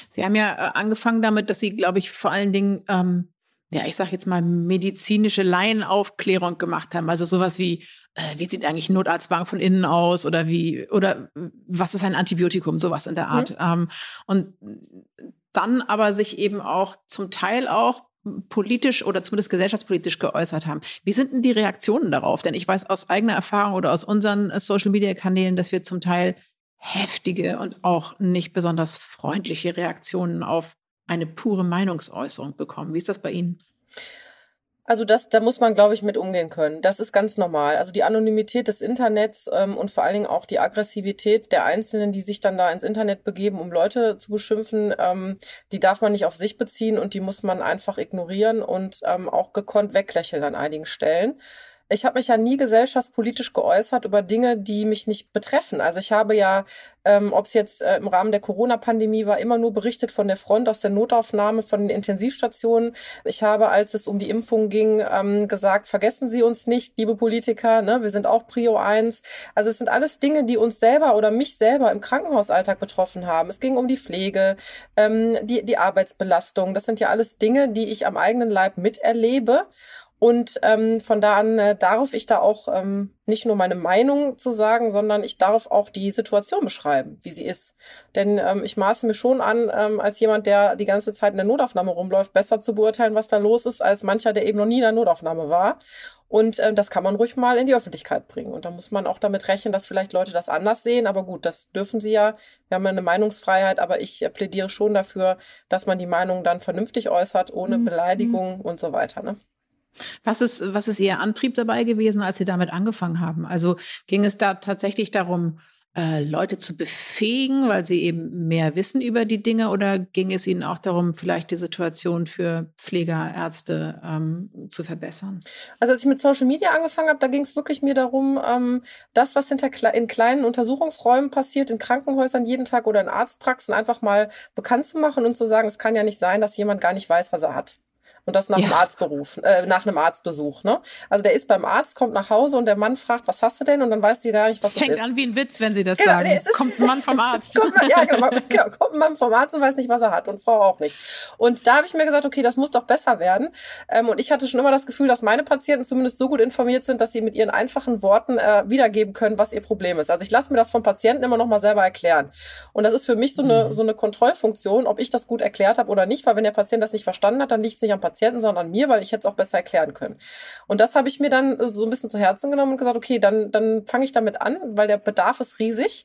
Sie haben ja äh, angefangen damit, dass Sie, glaube ich, vor allen Dingen, ähm, ja, ich sage jetzt mal, medizinische Laienaufklärung gemacht haben. Also sowas wie, äh, wie sieht eigentlich ein Notarztwagen von innen aus oder wie, oder was ist ein Antibiotikum, sowas in der Art. Mhm. Ähm, und dann aber sich eben auch zum Teil auch politisch oder zumindest gesellschaftspolitisch geäußert haben. Wie sind denn die Reaktionen darauf? Denn ich weiß aus eigener Erfahrung oder aus unseren äh, Social-Media-Kanälen, dass wir zum Teil heftige und auch nicht besonders freundliche Reaktionen auf eine pure Meinungsäußerung bekommen. Wie ist das bei Ihnen? Also das, da muss man, glaube ich, mit umgehen können. Das ist ganz normal. Also die Anonymität des Internets ähm, und vor allen Dingen auch die Aggressivität der Einzelnen, die sich dann da ins Internet begeben, um Leute zu beschimpfen, ähm, die darf man nicht auf sich beziehen und die muss man einfach ignorieren und ähm, auch gekonnt weglächeln an einigen Stellen ich habe mich ja nie gesellschaftspolitisch geäußert über Dinge, die mich nicht betreffen. Also ich habe ja, ähm, ob es jetzt äh, im Rahmen der Corona-Pandemie war, immer nur berichtet von der Front aus der Notaufnahme, von den Intensivstationen. Ich habe, als es um die Impfung ging, ähm, gesagt, vergessen Sie uns nicht, liebe Politiker, ne? wir sind auch Prio 1. Also es sind alles Dinge, die uns selber oder mich selber im Krankenhausalltag betroffen haben. Es ging um die Pflege, ähm, die, die Arbeitsbelastung. Das sind ja alles Dinge, die ich am eigenen Leib miterlebe. Und ähm, von da an äh, darf ich da auch ähm, nicht nur meine Meinung zu sagen, sondern ich darf auch die Situation beschreiben, wie sie ist. Denn ähm, ich maße mir schon an, ähm, als jemand, der die ganze Zeit in der Notaufnahme rumläuft, besser zu beurteilen, was da los ist, als mancher, der eben noch nie in der Notaufnahme war. Und äh, das kann man ruhig mal in die Öffentlichkeit bringen. Und da muss man auch damit rechnen, dass vielleicht Leute das anders sehen. Aber gut, das dürfen sie ja. Wir haben ja eine Meinungsfreiheit, aber ich äh, plädiere schon dafür, dass man die Meinung dann vernünftig äußert, ohne mhm. Beleidigung und so weiter. Ne? Was ist, was ist Ihr Antrieb dabei gewesen, als Sie damit angefangen haben? Also ging es da tatsächlich darum, äh, Leute zu befähigen, weil sie eben mehr wissen über die Dinge, oder ging es Ihnen auch darum, vielleicht die Situation für Pfleger, Ärzte ähm, zu verbessern? Also als ich mit Social Media angefangen habe, da ging es wirklich mir darum, ähm, das, was hinter Kle in kleinen Untersuchungsräumen passiert, in Krankenhäusern jeden Tag oder in Arztpraxen, einfach mal bekannt zu machen und zu sagen, es kann ja nicht sein, dass jemand gar nicht weiß, was er hat. Und das nach ja. einem Arztberuf, äh, nach einem Arztbesuch. Ne? Also der ist beim Arzt, kommt nach Hause und der Mann fragt, was hast du denn? Und dann weiß die gar nicht, was das, das fängt an wie ein Witz, wenn sie das genau, sagen. Nee, kommt ein Mann vom Arzt. kommt, ja, genau, genau, kommt ein Mann vom Arzt und weiß nicht, was er hat und Frau auch nicht. Und da habe ich mir gesagt, okay, das muss doch besser werden. Ähm, und ich hatte schon immer das Gefühl, dass meine Patienten zumindest so gut informiert sind, dass sie mit ihren einfachen Worten äh, wiedergeben können, was ihr Problem ist. Also ich lasse mir das von Patienten immer noch mal selber erklären. Und das ist für mich so eine, mhm. so eine Kontrollfunktion, ob ich das gut erklärt habe oder nicht, weil wenn der Patient das nicht verstanden hat, dann liegt es nicht am Patienten, sondern an mir, weil ich hätte es auch besser erklären können. Und das habe ich mir dann so ein bisschen zu Herzen genommen und gesagt, okay, dann, dann fange ich damit an, weil der Bedarf ist riesig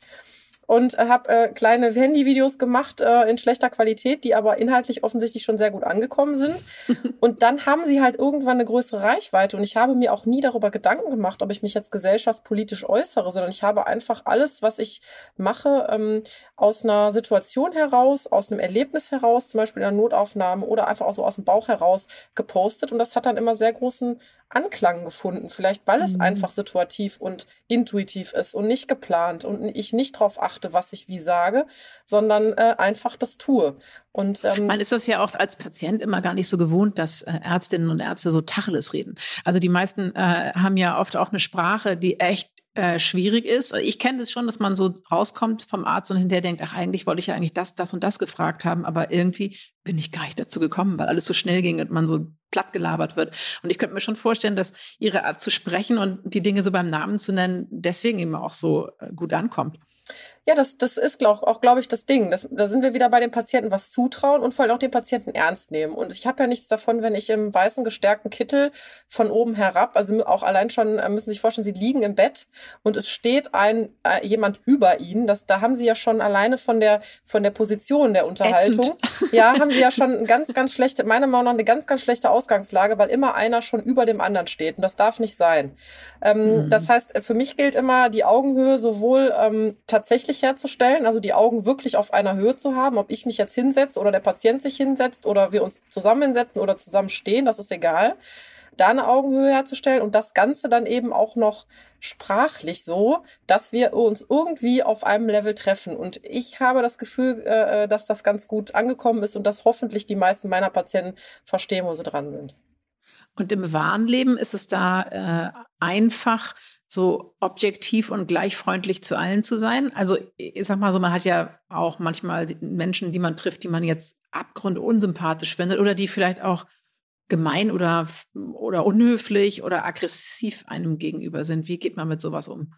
und habe äh, kleine Handyvideos gemacht äh, in schlechter Qualität, die aber inhaltlich offensichtlich schon sehr gut angekommen sind. und dann haben sie halt irgendwann eine größere Reichweite und ich habe mir auch nie darüber Gedanken gemacht, ob ich mich jetzt gesellschaftspolitisch äußere, sondern ich habe einfach alles, was ich mache, ähm, aus einer Situation heraus, aus einem Erlebnis heraus, zum Beispiel in einer Notaufnahme oder einfach auch so aus dem Bauch heraus gepostet und das hat dann immer sehr großen Anklang gefunden. Vielleicht, weil es mhm. einfach situativ und intuitiv ist und nicht geplant und ich nicht darauf achte, was ich wie sage, sondern äh, einfach das tue. Und ähm, man ist das ja auch als Patient immer gar nicht so gewohnt, dass äh, Ärztinnen und Ärzte so Tacheles reden. Also die meisten äh, haben ja oft auch eine Sprache, die echt äh, schwierig ist. Ich kenne das schon, dass man so rauskommt vom Arzt und hinterher denkt, ach, eigentlich wollte ich ja eigentlich das, das und das gefragt haben, aber irgendwie bin ich gar nicht dazu gekommen, weil alles so schnell ging und man so platt gelabert wird. Und ich könnte mir schon vorstellen, dass ihre Art zu sprechen und die Dinge so beim Namen zu nennen, deswegen eben auch so äh, gut ankommt. Ja, das, das ist glaub, auch, glaube ich, das Ding. Das, da sind wir wieder bei den Patienten was zutrauen und vor allem auch den Patienten ernst nehmen. Und ich habe ja nichts davon, wenn ich im weißen gestärkten Kittel von oben herab, also auch allein schon, äh, müssen Sie sich vorstellen, Sie liegen im Bett und es steht ein äh, jemand über Ihnen. Das, da haben Sie ja schon alleine von der von der Position der Unterhaltung, Ätzend. ja, haben Sie ja schon eine ganz, ganz schlechte, meiner Meinung nach eine ganz, ganz schlechte Ausgangslage, weil immer einer schon über dem anderen steht. Und das darf nicht sein. Ähm, mhm. Das heißt, für mich gilt immer die Augenhöhe sowohl ähm, tatsächlich seitlich herzustellen, also die Augen wirklich auf einer Höhe zu haben, ob ich mich jetzt hinsetze oder der Patient sich hinsetzt oder wir uns zusammensetzen oder zusammen stehen, das ist egal. Da eine Augenhöhe herzustellen und das Ganze dann eben auch noch sprachlich so, dass wir uns irgendwie auf einem Level treffen. Und ich habe das Gefühl, äh, dass das ganz gut angekommen ist und dass hoffentlich die meisten meiner Patienten verstehen, wo sie dran sind. Und im wahren Leben ist es da äh, einfach, so objektiv und gleich freundlich zu allen zu sein. Also ich sag mal so, man hat ja auch manchmal Menschen, die man trifft, die man jetzt abgrundunsympathisch findet oder die vielleicht auch gemein oder, oder unhöflich oder aggressiv einem gegenüber sind. Wie geht man mit sowas um?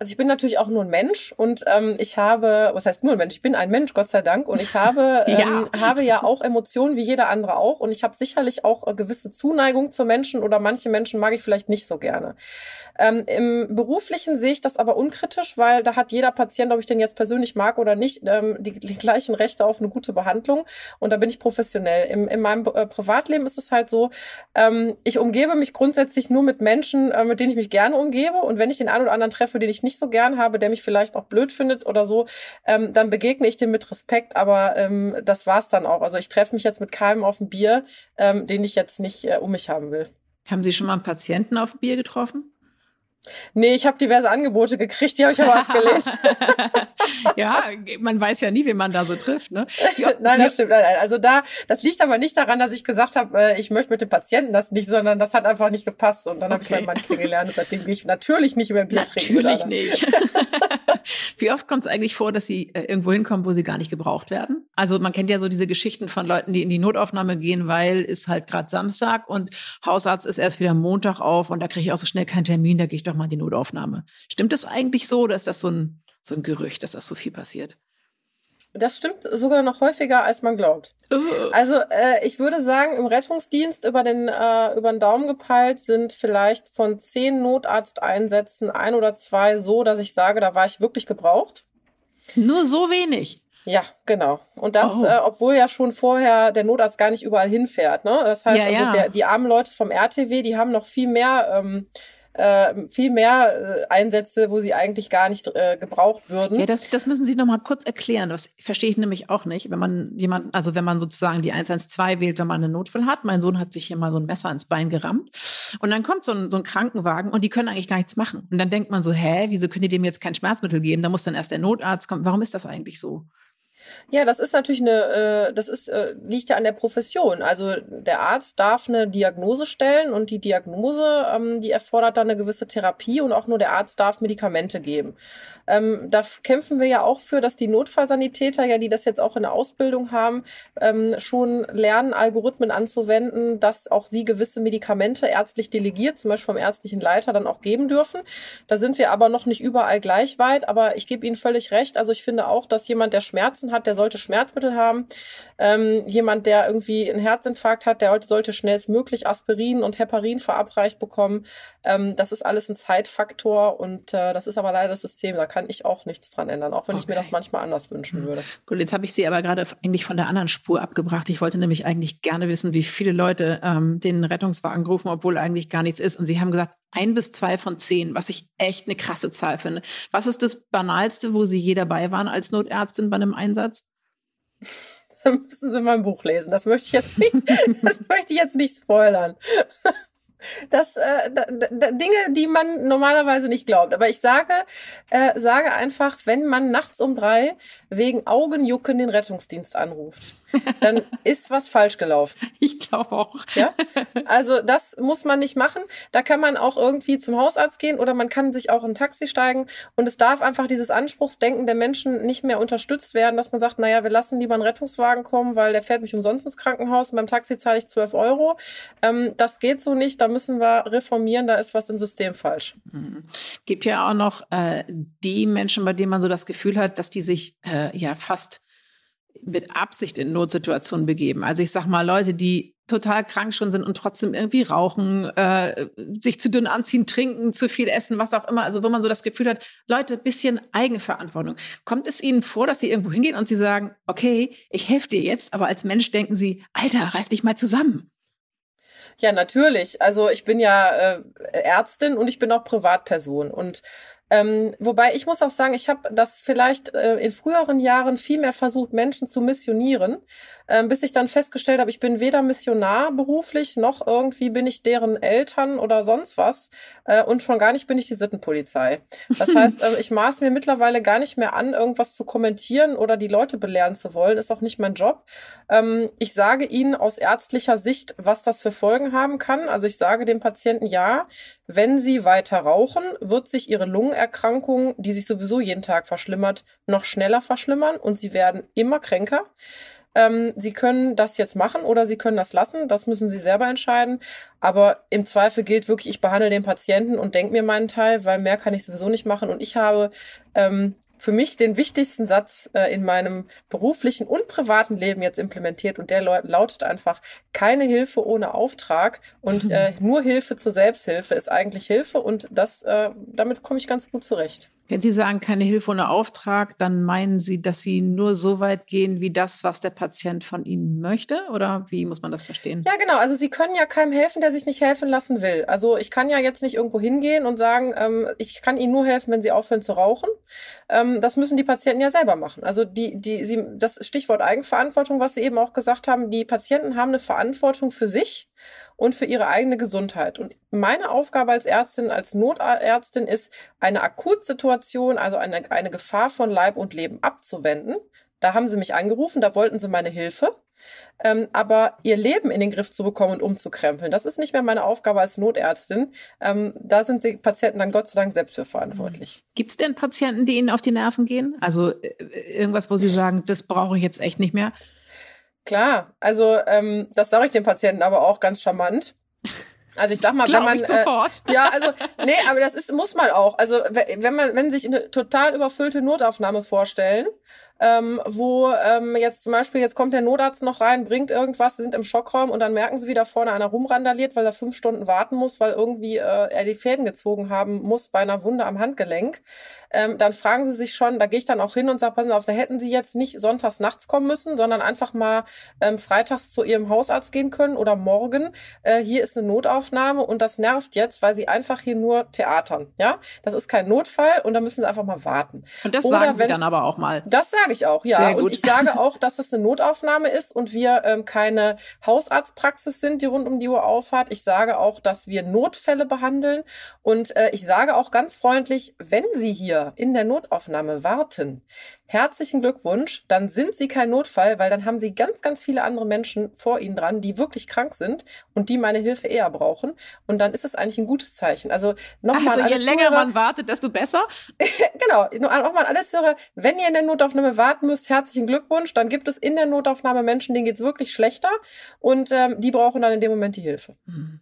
Also ich bin natürlich auch nur ein Mensch und ähm, ich habe, was heißt nur ein Mensch? Ich bin ein Mensch, Gott sei Dank, und ich habe ähm, ja. habe ja auch Emotionen wie jeder andere auch und ich habe sicherlich auch äh, gewisse Zuneigung zu Menschen oder manche Menschen mag ich vielleicht nicht so gerne. Ähm, Im beruflichen sehe ich das aber unkritisch, weil da hat jeder Patient, ob ich den jetzt persönlich mag oder nicht, ähm, die, die gleichen Rechte auf eine gute Behandlung und da bin ich professionell. Im, in meinem äh, Privatleben ist es halt so, ähm, ich umgebe mich grundsätzlich nur mit Menschen, äh, mit denen ich mich gerne umgebe und wenn ich den einen oder anderen treffe, den ich nicht so gern habe, der mich vielleicht auch blöd findet oder so, ähm, dann begegne ich dem mit Respekt, aber ähm, das war's dann auch. Also ich treffe mich jetzt mit keinem auf ein Bier, ähm, den ich jetzt nicht äh, um mich haben will. Haben Sie schon mal einen Patienten auf ein Bier getroffen? Nee, ich habe diverse Angebote gekriegt, die habe ich aber abgelehnt. ja, man weiß ja nie, wen man da so trifft. Ne? nein, das stimmt. Also da, das liegt aber nicht daran, dass ich gesagt habe, äh, ich möchte mit dem Patienten das nicht, sondern das hat einfach nicht gepasst. Und dann okay. habe ich meinen Mann kennengelernt und seitdem gehe ich natürlich nicht mehr Bier trinken. Natürlich nicht. Wie oft kommt es eigentlich vor, dass Sie äh, irgendwo hinkommen, wo Sie gar nicht gebraucht werden? Also man kennt ja so diese Geschichten von Leuten, die in die Notaufnahme gehen, weil ist halt gerade Samstag und Hausarzt ist erst wieder Montag auf und da kriege ich auch so schnell keinen Termin, da gehe ich doch mal in die Notaufnahme. Stimmt das eigentlich so oder ist das so ein, so ein Gerücht, dass das so viel passiert? Das stimmt sogar noch häufiger, als man glaubt. Also äh, ich würde sagen, im Rettungsdienst über den äh, über den Daumen gepeilt sind vielleicht von zehn Notarzteinsätzen ein oder zwei so, dass ich sage, da war ich wirklich gebraucht. Nur so wenig. Ja, genau. Und das, oh. äh, obwohl ja schon vorher der Notarzt gar nicht überall hinfährt. Ne? Das heißt, ja, also ja. Der, die armen Leute vom RTW, die haben noch viel mehr ähm, äh, viel mehr äh, Einsätze, wo sie eigentlich gar nicht äh, gebraucht würden. Ja, das, das müssen Sie noch mal kurz erklären. Das verstehe ich nämlich auch nicht. Wenn man jemand, also wenn man sozusagen die 112 wählt, wenn man einen Notfall hat. Mein Sohn hat sich hier mal so ein Messer ins Bein gerammt. Und dann kommt so ein, so ein Krankenwagen und die können eigentlich gar nichts machen. Und dann denkt man so, hä, wieso können die dem jetzt kein Schmerzmittel geben? Da muss dann erst der Notarzt kommen. Warum ist das eigentlich so? Ja, das ist natürlich eine, äh, das ist, äh, liegt ja an der Profession. Also der Arzt darf eine Diagnose stellen und die Diagnose, ähm, die erfordert dann eine gewisse Therapie und auch nur der Arzt darf Medikamente geben. Ähm, da kämpfen wir ja auch für, dass die Notfallsanitäter, ja, die das jetzt auch in der Ausbildung haben, ähm, schon lernen, Algorithmen anzuwenden, dass auch sie gewisse Medikamente ärztlich delegiert, zum Beispiel vom ärztlichen Leiter, dann auch geben dürfen. Da sind wir aber noch nicht überall gleich weit, aber ich gebe Ihnen völlig recht. Also ich finde auch, dass jemand, der Schmerzen hat, der sollte Schmerzmittel haben. Ähm, jemand, der irgendwie einen Herzinfarkt hat, der sollte schnellstmöglich Aspirin und Heparin verabreicht bekommen. Ähm, das ist alles ein Zeitfaktor und äh, das ist aber leider das System. Da kann ich auch nichts dran ändern, auch wenn okay. ich mir das manchmal anders wünschen hm. würde. Gut, jetzt habe ich Sie aber gerade eigentlich von der anderen Spur abgebracht. Ich wollte nämlich eigentlich gerne wissen, wie viele Leute ähm, den Rettungswagen rufen, obwohl eigentlich gar nichts ist. Und Sie haben gesagt, ein bis zwei von zehn, was ich echt eine krasse Zahl finde. Was ist das Banalste, wo Sie je dabei waren als Notärztin bei einem Einsatz? Dann müssen Sie mein Buch lesen. Das möchte ich jetzt nicht, das möchte ich jetzt nicht spoilern. Das äh, Dinge, die man normalerweise nicht glaubt. Aber ich sage, äh, sage einfach, wenn man nachts um drei wegen Augenjucken den Rettungsdienst anruft, dann ist was falsch gelaufen. Ich glaube auch. Ja, also das muss man nicht machen. Da kann man auch irgendwie zum Hausarzt gehen oder man kann sich auch in ein Taxi steigen und es darf einfach dieses Anspruchsdenken der Menschen nicht mehr unterstützt werden, dass man sagt, naja, wir lassen lieber einen Rettungswagen kommen, weil der fährt mich umsonst ins Krankenhaus und beim Taxi zahle ich 12 Euro. Ähm, das geht so nicht. Da müssen wir reformieren, da ist was im System falsch. Mhm. Gibt ja auch noch äh, die Menschen, bei denen man so das Gefühl hat, dass die sich äh, ja fast mit Absicht in Notsituationen begeben. Also ich sag mal, Leute, die total krank schon sind und trotzdem irgendwie rauchen, äh, sich zu dünn anziehen, trinken, zu viel essen, was auch immer. Also wo man so das Gefühl hat, Leute, bisschen Eigenverantwortung. Kommt es Ihnen vor, dass Sie irgendwo hingehen und Sie sagen, okay, ich helfe dir jetzt, aber als Mensch denken Sie, Alter, reiß dich mal zusammen. Ja, natürlich. Also ich bin ja äh, Ärztin und ich bin auch Privatperson. Und Ähm, wobei ich muss auch sagen, ich habe das vielleicht äh, in früheren Jahren viel mehr versucht, Menschen zu missionieren, äh, bis ich dann festgestellt habe, ich bin weder Missionar beruflich, noch irgendwie bin ich deren Eltern oder sonst was äh, und schon gar nicht bin ich die Sittenpolizei. Das heißt, äh, ich maß mir mittlerweile gar nicht mehr an, irgendwas zu kommentieren oder die Leute belehren zu wollen, ist auch nicht mein Job. Ähm, ich sage ihnen aus ärztlicher Sicht, was das für Folgen haben kann. Also ich sage dem Patienten, ja, wenn sie weiter rauchen, wird sich ihre Lungen Erkrankung, die sich sowieso jeden Tag verschlimmert, noch schneller verschlimmern und sie werden immer kränker. Ähm, sie können das jetzt machen oder sie können das lassen. Das müssen sie selber entscheiden. Aber im Zweifel gilt wirklich, ich behandle den Patienten und denke mir meinen Teil, weil mehr kann ich sowieso nicht machen. Und ich habe ähm, für mich den wichtigsten Satz äh, in meinem beruflichen und privaten Leben jetzt implementiert und der lautet einfach, keine Hilfe ohne Auftrag und äh, nur Hilfe zur Selbsthilfe ist eigentlich Hilfe und das, äh, damit komme ich ganz gut zurecht. Wenn Sie sagen, keine Hilfe ohne Auftrag, dann meinen Sie, dass Sie nur so weit gehen, wie das, was der Patient von Ihnen möchte? Oder wie muss man das verstehen? Ja, genau. Also Sie können ja keinem helfen, der sich nicht helfen lassen will. Also ich kann ja jetzt nicht irgendwo hingehen und sagen, ähm, ich kann Ihnen nur helfen, wenn Sie aufhören zu rauchen. Ähm, das müssen die Patienten ja selber machen. Also die, die, Sie, das Stichwort Eigenverantwortung, was Sie eben auch gesagt haben, die Patienten haben eine Verantwortung für sich und für ihre eigene Gesundheit. Und meine Aufgabe als Ärztin, als Notärztin ist, eine Akutsituation, also eine, eine Gefahr von Leib und Leben abzuwenden. Da haben sie mich angerufen, da wollten sie meine Hilfe. Ähm, aber ihr Leben in den Griff zu bekommen und umzukrempeln, das ist nicht mehr meine Aufgabe als Notärztin. Ähm, da sind die Patienten dann Gott sei Dank selbst für verantwortlich. Gibt es denn Patienten, die Ihnen auf die Nerven gehen? Also äh, irgendwas, wo Sie sagen, das brauche ich jetzt echt nicht mehr? Klar, also ähm, das sage ich dem Patienten aber auch ganz charmant. Also ich sag mal, wenn man ich sofort. Äh, ja, also nee, aber das ist muss man auch. Also wenn man wenn sich eine total überfüllte Notaufnahme vorstellen ähm, wo ähm, jetzt zum Beispiel, jetzt kommt der Notarzt noch rein, bringt irgendwas, sie sind im Schockraum und dann merken sie, wie da vorne einer rumrandaliert, weil er fünf Stunden warten muss, weil irgendwie äh, er die Fäden gezogen haben muss bei einer Wunde am Handgelenk. Ähm, dann fragen sie sich schon, da gehe ich dann auch hin und sage, passen auf, da hätten Sie jetzt nicht sonntags nachts kommen müssen, sondern einfach mal ähm, freitags zu Ihrem Hausarzt gehen können oder morgen. Äh, hier ist eine Notaufnahme und das nervt jetzt, weil Sie einfach hier nur theatern. Ja, das ist kein Notfall und da müssen Sie einfach mal warten. Und das oder sagen Sie dann aber auch mal. Das sage ich auch, ja. Und ich sage auch, dass es eine Notaufnahme ist und wir ähm, keine Hausarztpraxis sind, die rund um die Uhr aufhat. Ich sage auch, dass wir Notfälle behandeln und äh, ich sage auch ganz freundlich, wenn Sie hier in der Notaufnahme warten, herzlichen Glückwunsch, dann sind Sie kein Notfall, weil dann haben Sie ganz, ganz viele andere Menschen vor Ihnen dran, die wirklich krank sind und die meine Hilfe eher brauchen. Und dann ist es eigentlich ein gutes Zeichen. Also nochmal. Also je länger Zuhörer, man wartet, desto besser. genau. Nochmal an alle Zuhörer, wenn ihr in der Notaufnahme warten müsst, herzlichen Glückwunsch. Dann gibt es in der Notaufnahme Menschen, denen geht's wirklich schlechter und ähm, die brauchen dann in dem Moment die Hilfe. Hm.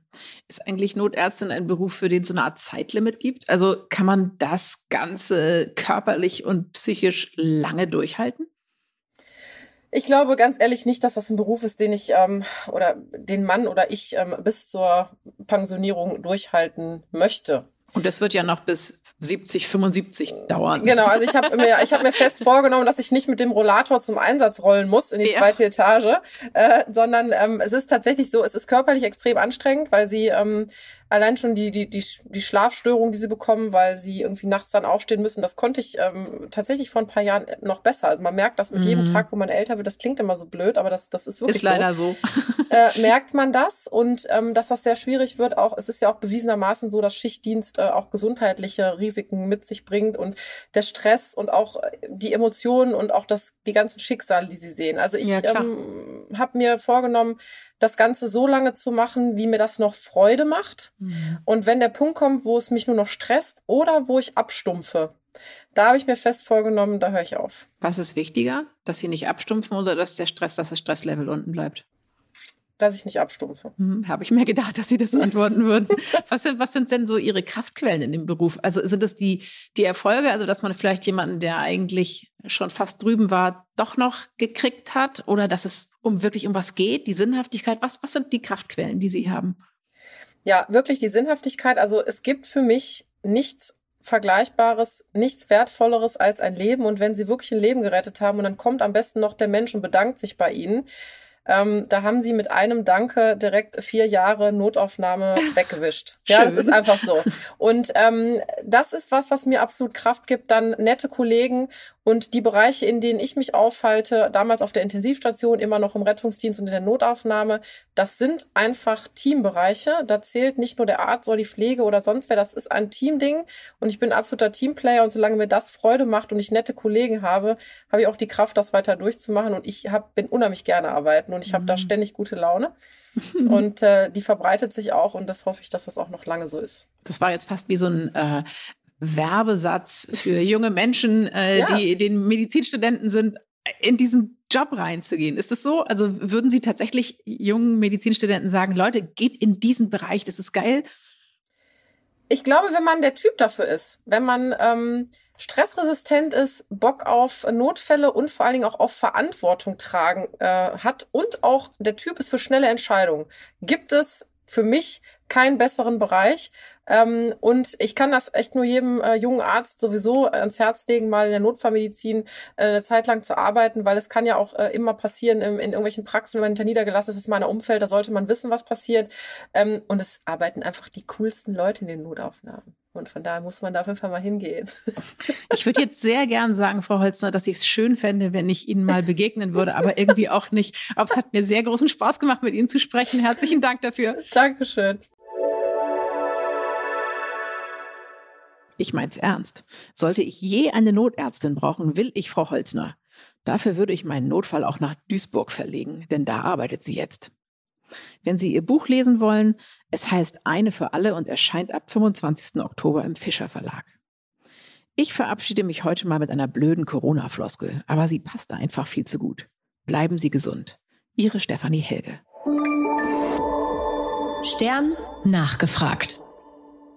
Ist eigentlich Notärztin ein Beruf, für den es so eine Art Zeitlimit gibt? Also kann man das Ganze körperlich und psychisch lange durchhalten? Ich glaube ganz ehrlich nicht, dass das ein Beruf ist, den ich ähm, oder den Mann oder ich ähm, bis zur Pensionierung durchhalten möchte. Und das wird ja noch bis 70, 75 dauern. Genau, also ich habe mir, ich hab mir fest vorgenommen, dass ich nicht mit dem Rollator zum Einsatz rollen muss in die ja. zweite Etage, äh, sondern ähm, es ist tatsächlich so, es ist körperlich extrem anstrengend, weil sie ähm, allein schon die, die, die, die Schlafstörung, die sie bekommen, weil sie irgendwie nachts dann aufstehen müssen, das konnte ich ähm, tatsächlich vor ein paar Jahren noch besser. Also man merkt das mit mhm. jedem Tag, wo man älter wird, das klingt immer so blöd, aber das, das ist wirklich ist leider so. so. äh, merkt man das und ähm, dass das sehr schwierig wird. Auch es ist ja auch bewiesenermaßen so, dass Schichtdienst äh, auch gesundheitliche Risiken mit sich bringt und der Stress und auch äh, die Emotionen und auch das die ganzen Schicksale, die sie sehen. Also ich ja, ähm, habe mir vorgenommen, das Ganze so lange zu machen, wie mir das noch Freude macht. Mhm. Und wenn der Punkt kommt, wo es mich nur noch stresst oder wo ich abstumpfe, da habe ich mir fest vorgenommen, da höre ich auf. Was ist wichtiger, dass Sie nicht abstumpfen oder dass der Stress, dass das Stresslevel unten bleibt? Dass ich nicht abstumpfe. Hm, Habe ich mir gedacht, dass Sie das antworten würden. was, sind, was sind denn so Ihre Kraftquellen in dem Beruf? Also sind das die, die Erfolge, also dass man vielleicht jemanden, der eigentlich schon fast drüben war, doch noch gekriegt hat oder dass es um wirklich um was geht, die Sinnhaftigkeit? Was, was sind die Kraftquellen, die Sie haben? Ja, wirklich die Sinnhaftigkeit. Also es gibt für mich nichts Vergleichbares, nichts Wertvolleres als ein Leben. Und wenn Sie wirklich ein Leben gerettet haben und dann kommt am besten noch der Mensch und bedankt sich bei Ihnen, Ähm, da haben sie mit einem Danke direkt vier Jahre Notaufnahme weggewischt. Ja, Schön. das ist einfach so. Und ähm, das ist was, was mir absolut Kraft gibt. Dann nette Kollegen und die Bereiche, in denen ich mich aufhalte, damals auf der Intensivstation, immer noch im Rettungsdienst und in der Notaufnahme, das sind einfach Teambereiche. Da zählt nicht nur der Arzt oder die Pflege oder sonst wer, das ist ein Teamding. Und ich bin absoluter Teamplayer und solange mir das Freude macht und ich nette Kollegen habe, habe ich auch die Kraft, das weiter durchzumachen. Und ich hab, bin unheimlich gerne arbeiten und ich habe mhm. da ständig gute Laune. und äh, die verbreitet sich auch und das hoffe ich, dass das auch noch lange so ist. Das war jetzt fast wie so ein äh, Werbesatz für junge Menschen, äh, ja. die den Medizinstudenten sind, in diesen Job reinzugehen. Ist das so? Also würden Sie tatsächlich jungen Medizinstudenten sagen, Leute, geht in diesen Bereich, das ist geil? Ich glaube, wenn man der Typ dafür ist, wenn man ähm, stressresistent ist, Bock auf Notfälle und vor allen Dingen auch auf Verantwortung tragen äh, hat und auch der Typ ist für schnelle Entscheidungen, gibt es für mich keinen besseren Bereich. Ähm, und ich kann das echt nur jedem äh, jungen Arzt sowieso ans Herz legen, mal in der Notfallmedizin äh, eine Zeit lang zu arbeiten, weil es kann ja auch äh, immer passieren im, in irgendwelchen Praxen, wenn man hinter niedergelassen ist, ist ein Umfeld, da sollte man wissen, was passiert. Ähm, und es arbeiten einfach die coolsten Leute in den Notaufnahmen. Und von daher muss man da auf jeden Fall mal hingehen. Ich würde jetzt sehr gern sagen, Frau Holzner, dass ich es schön fände, wenn ich Ihnen mal begegnen würde, aber irgendwie auch nicht. Aber es hat mir sehr großen Spaß gemacht, mit Ihnen zu sprechen. Herzlichen Dank dafür. Dankeschön. Ich mein's ernst. Sollte ich je eine Notärztin brauchen, will ich Frau Holzner. Dafür würde ich meinen Notfall auch nach Duisburg verlegen, denn da arbeitet sie jetzt. Wenn Sie ihr Buch lesen wollen, es heißt Eine für alle und erscheint ab 25. Oktober im Fischer Verlag. Ich verabschiede mich heute mal mit einer blöden Corona-Floskel, aber sie passt einfach viel zu gut. Bleiben Sie gesund. Ihre Stefanie Helge. Stern nachgefragt.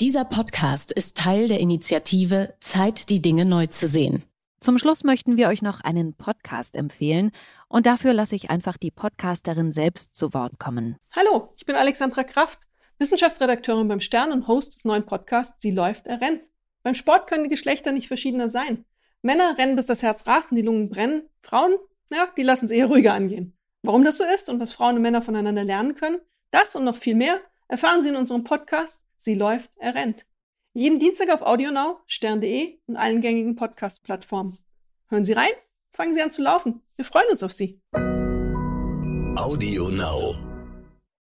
Dieser Podcast ist Teil der Initiative Zeit, die Dinge neu zu sehen. Zum Schluss möchten wir euch noch einen Podcast empfehlen und dafür lasse ich einfach die Podcasterin selbst zu Wort kommen. Hallo, ich bin Alexandra Kraft, Wissenschaftsredakteurin beim Stern und Host des neuen Podcasts Sie läuft, er rennt. Beim Sport können die Geschlechter nicht verschiedener sein. Männer rennen, bis das Herz rast und die Lungen brennen. Frauen, ja, die lassen es eher ruhiger angehen. Warum das so ist und was Frauen und Männer voneinander lernen können, das und noch viel mehr erfahren Sie in unserem Podcast Sie läuft, er rennt. Jeden Dienstag auf AudioNow, stern.de und allen gängigen Podcast-Plattformen. Hören Sie rein, fangen Sie an zu laufen. Wir freuen uns auf Sie. AudioNow.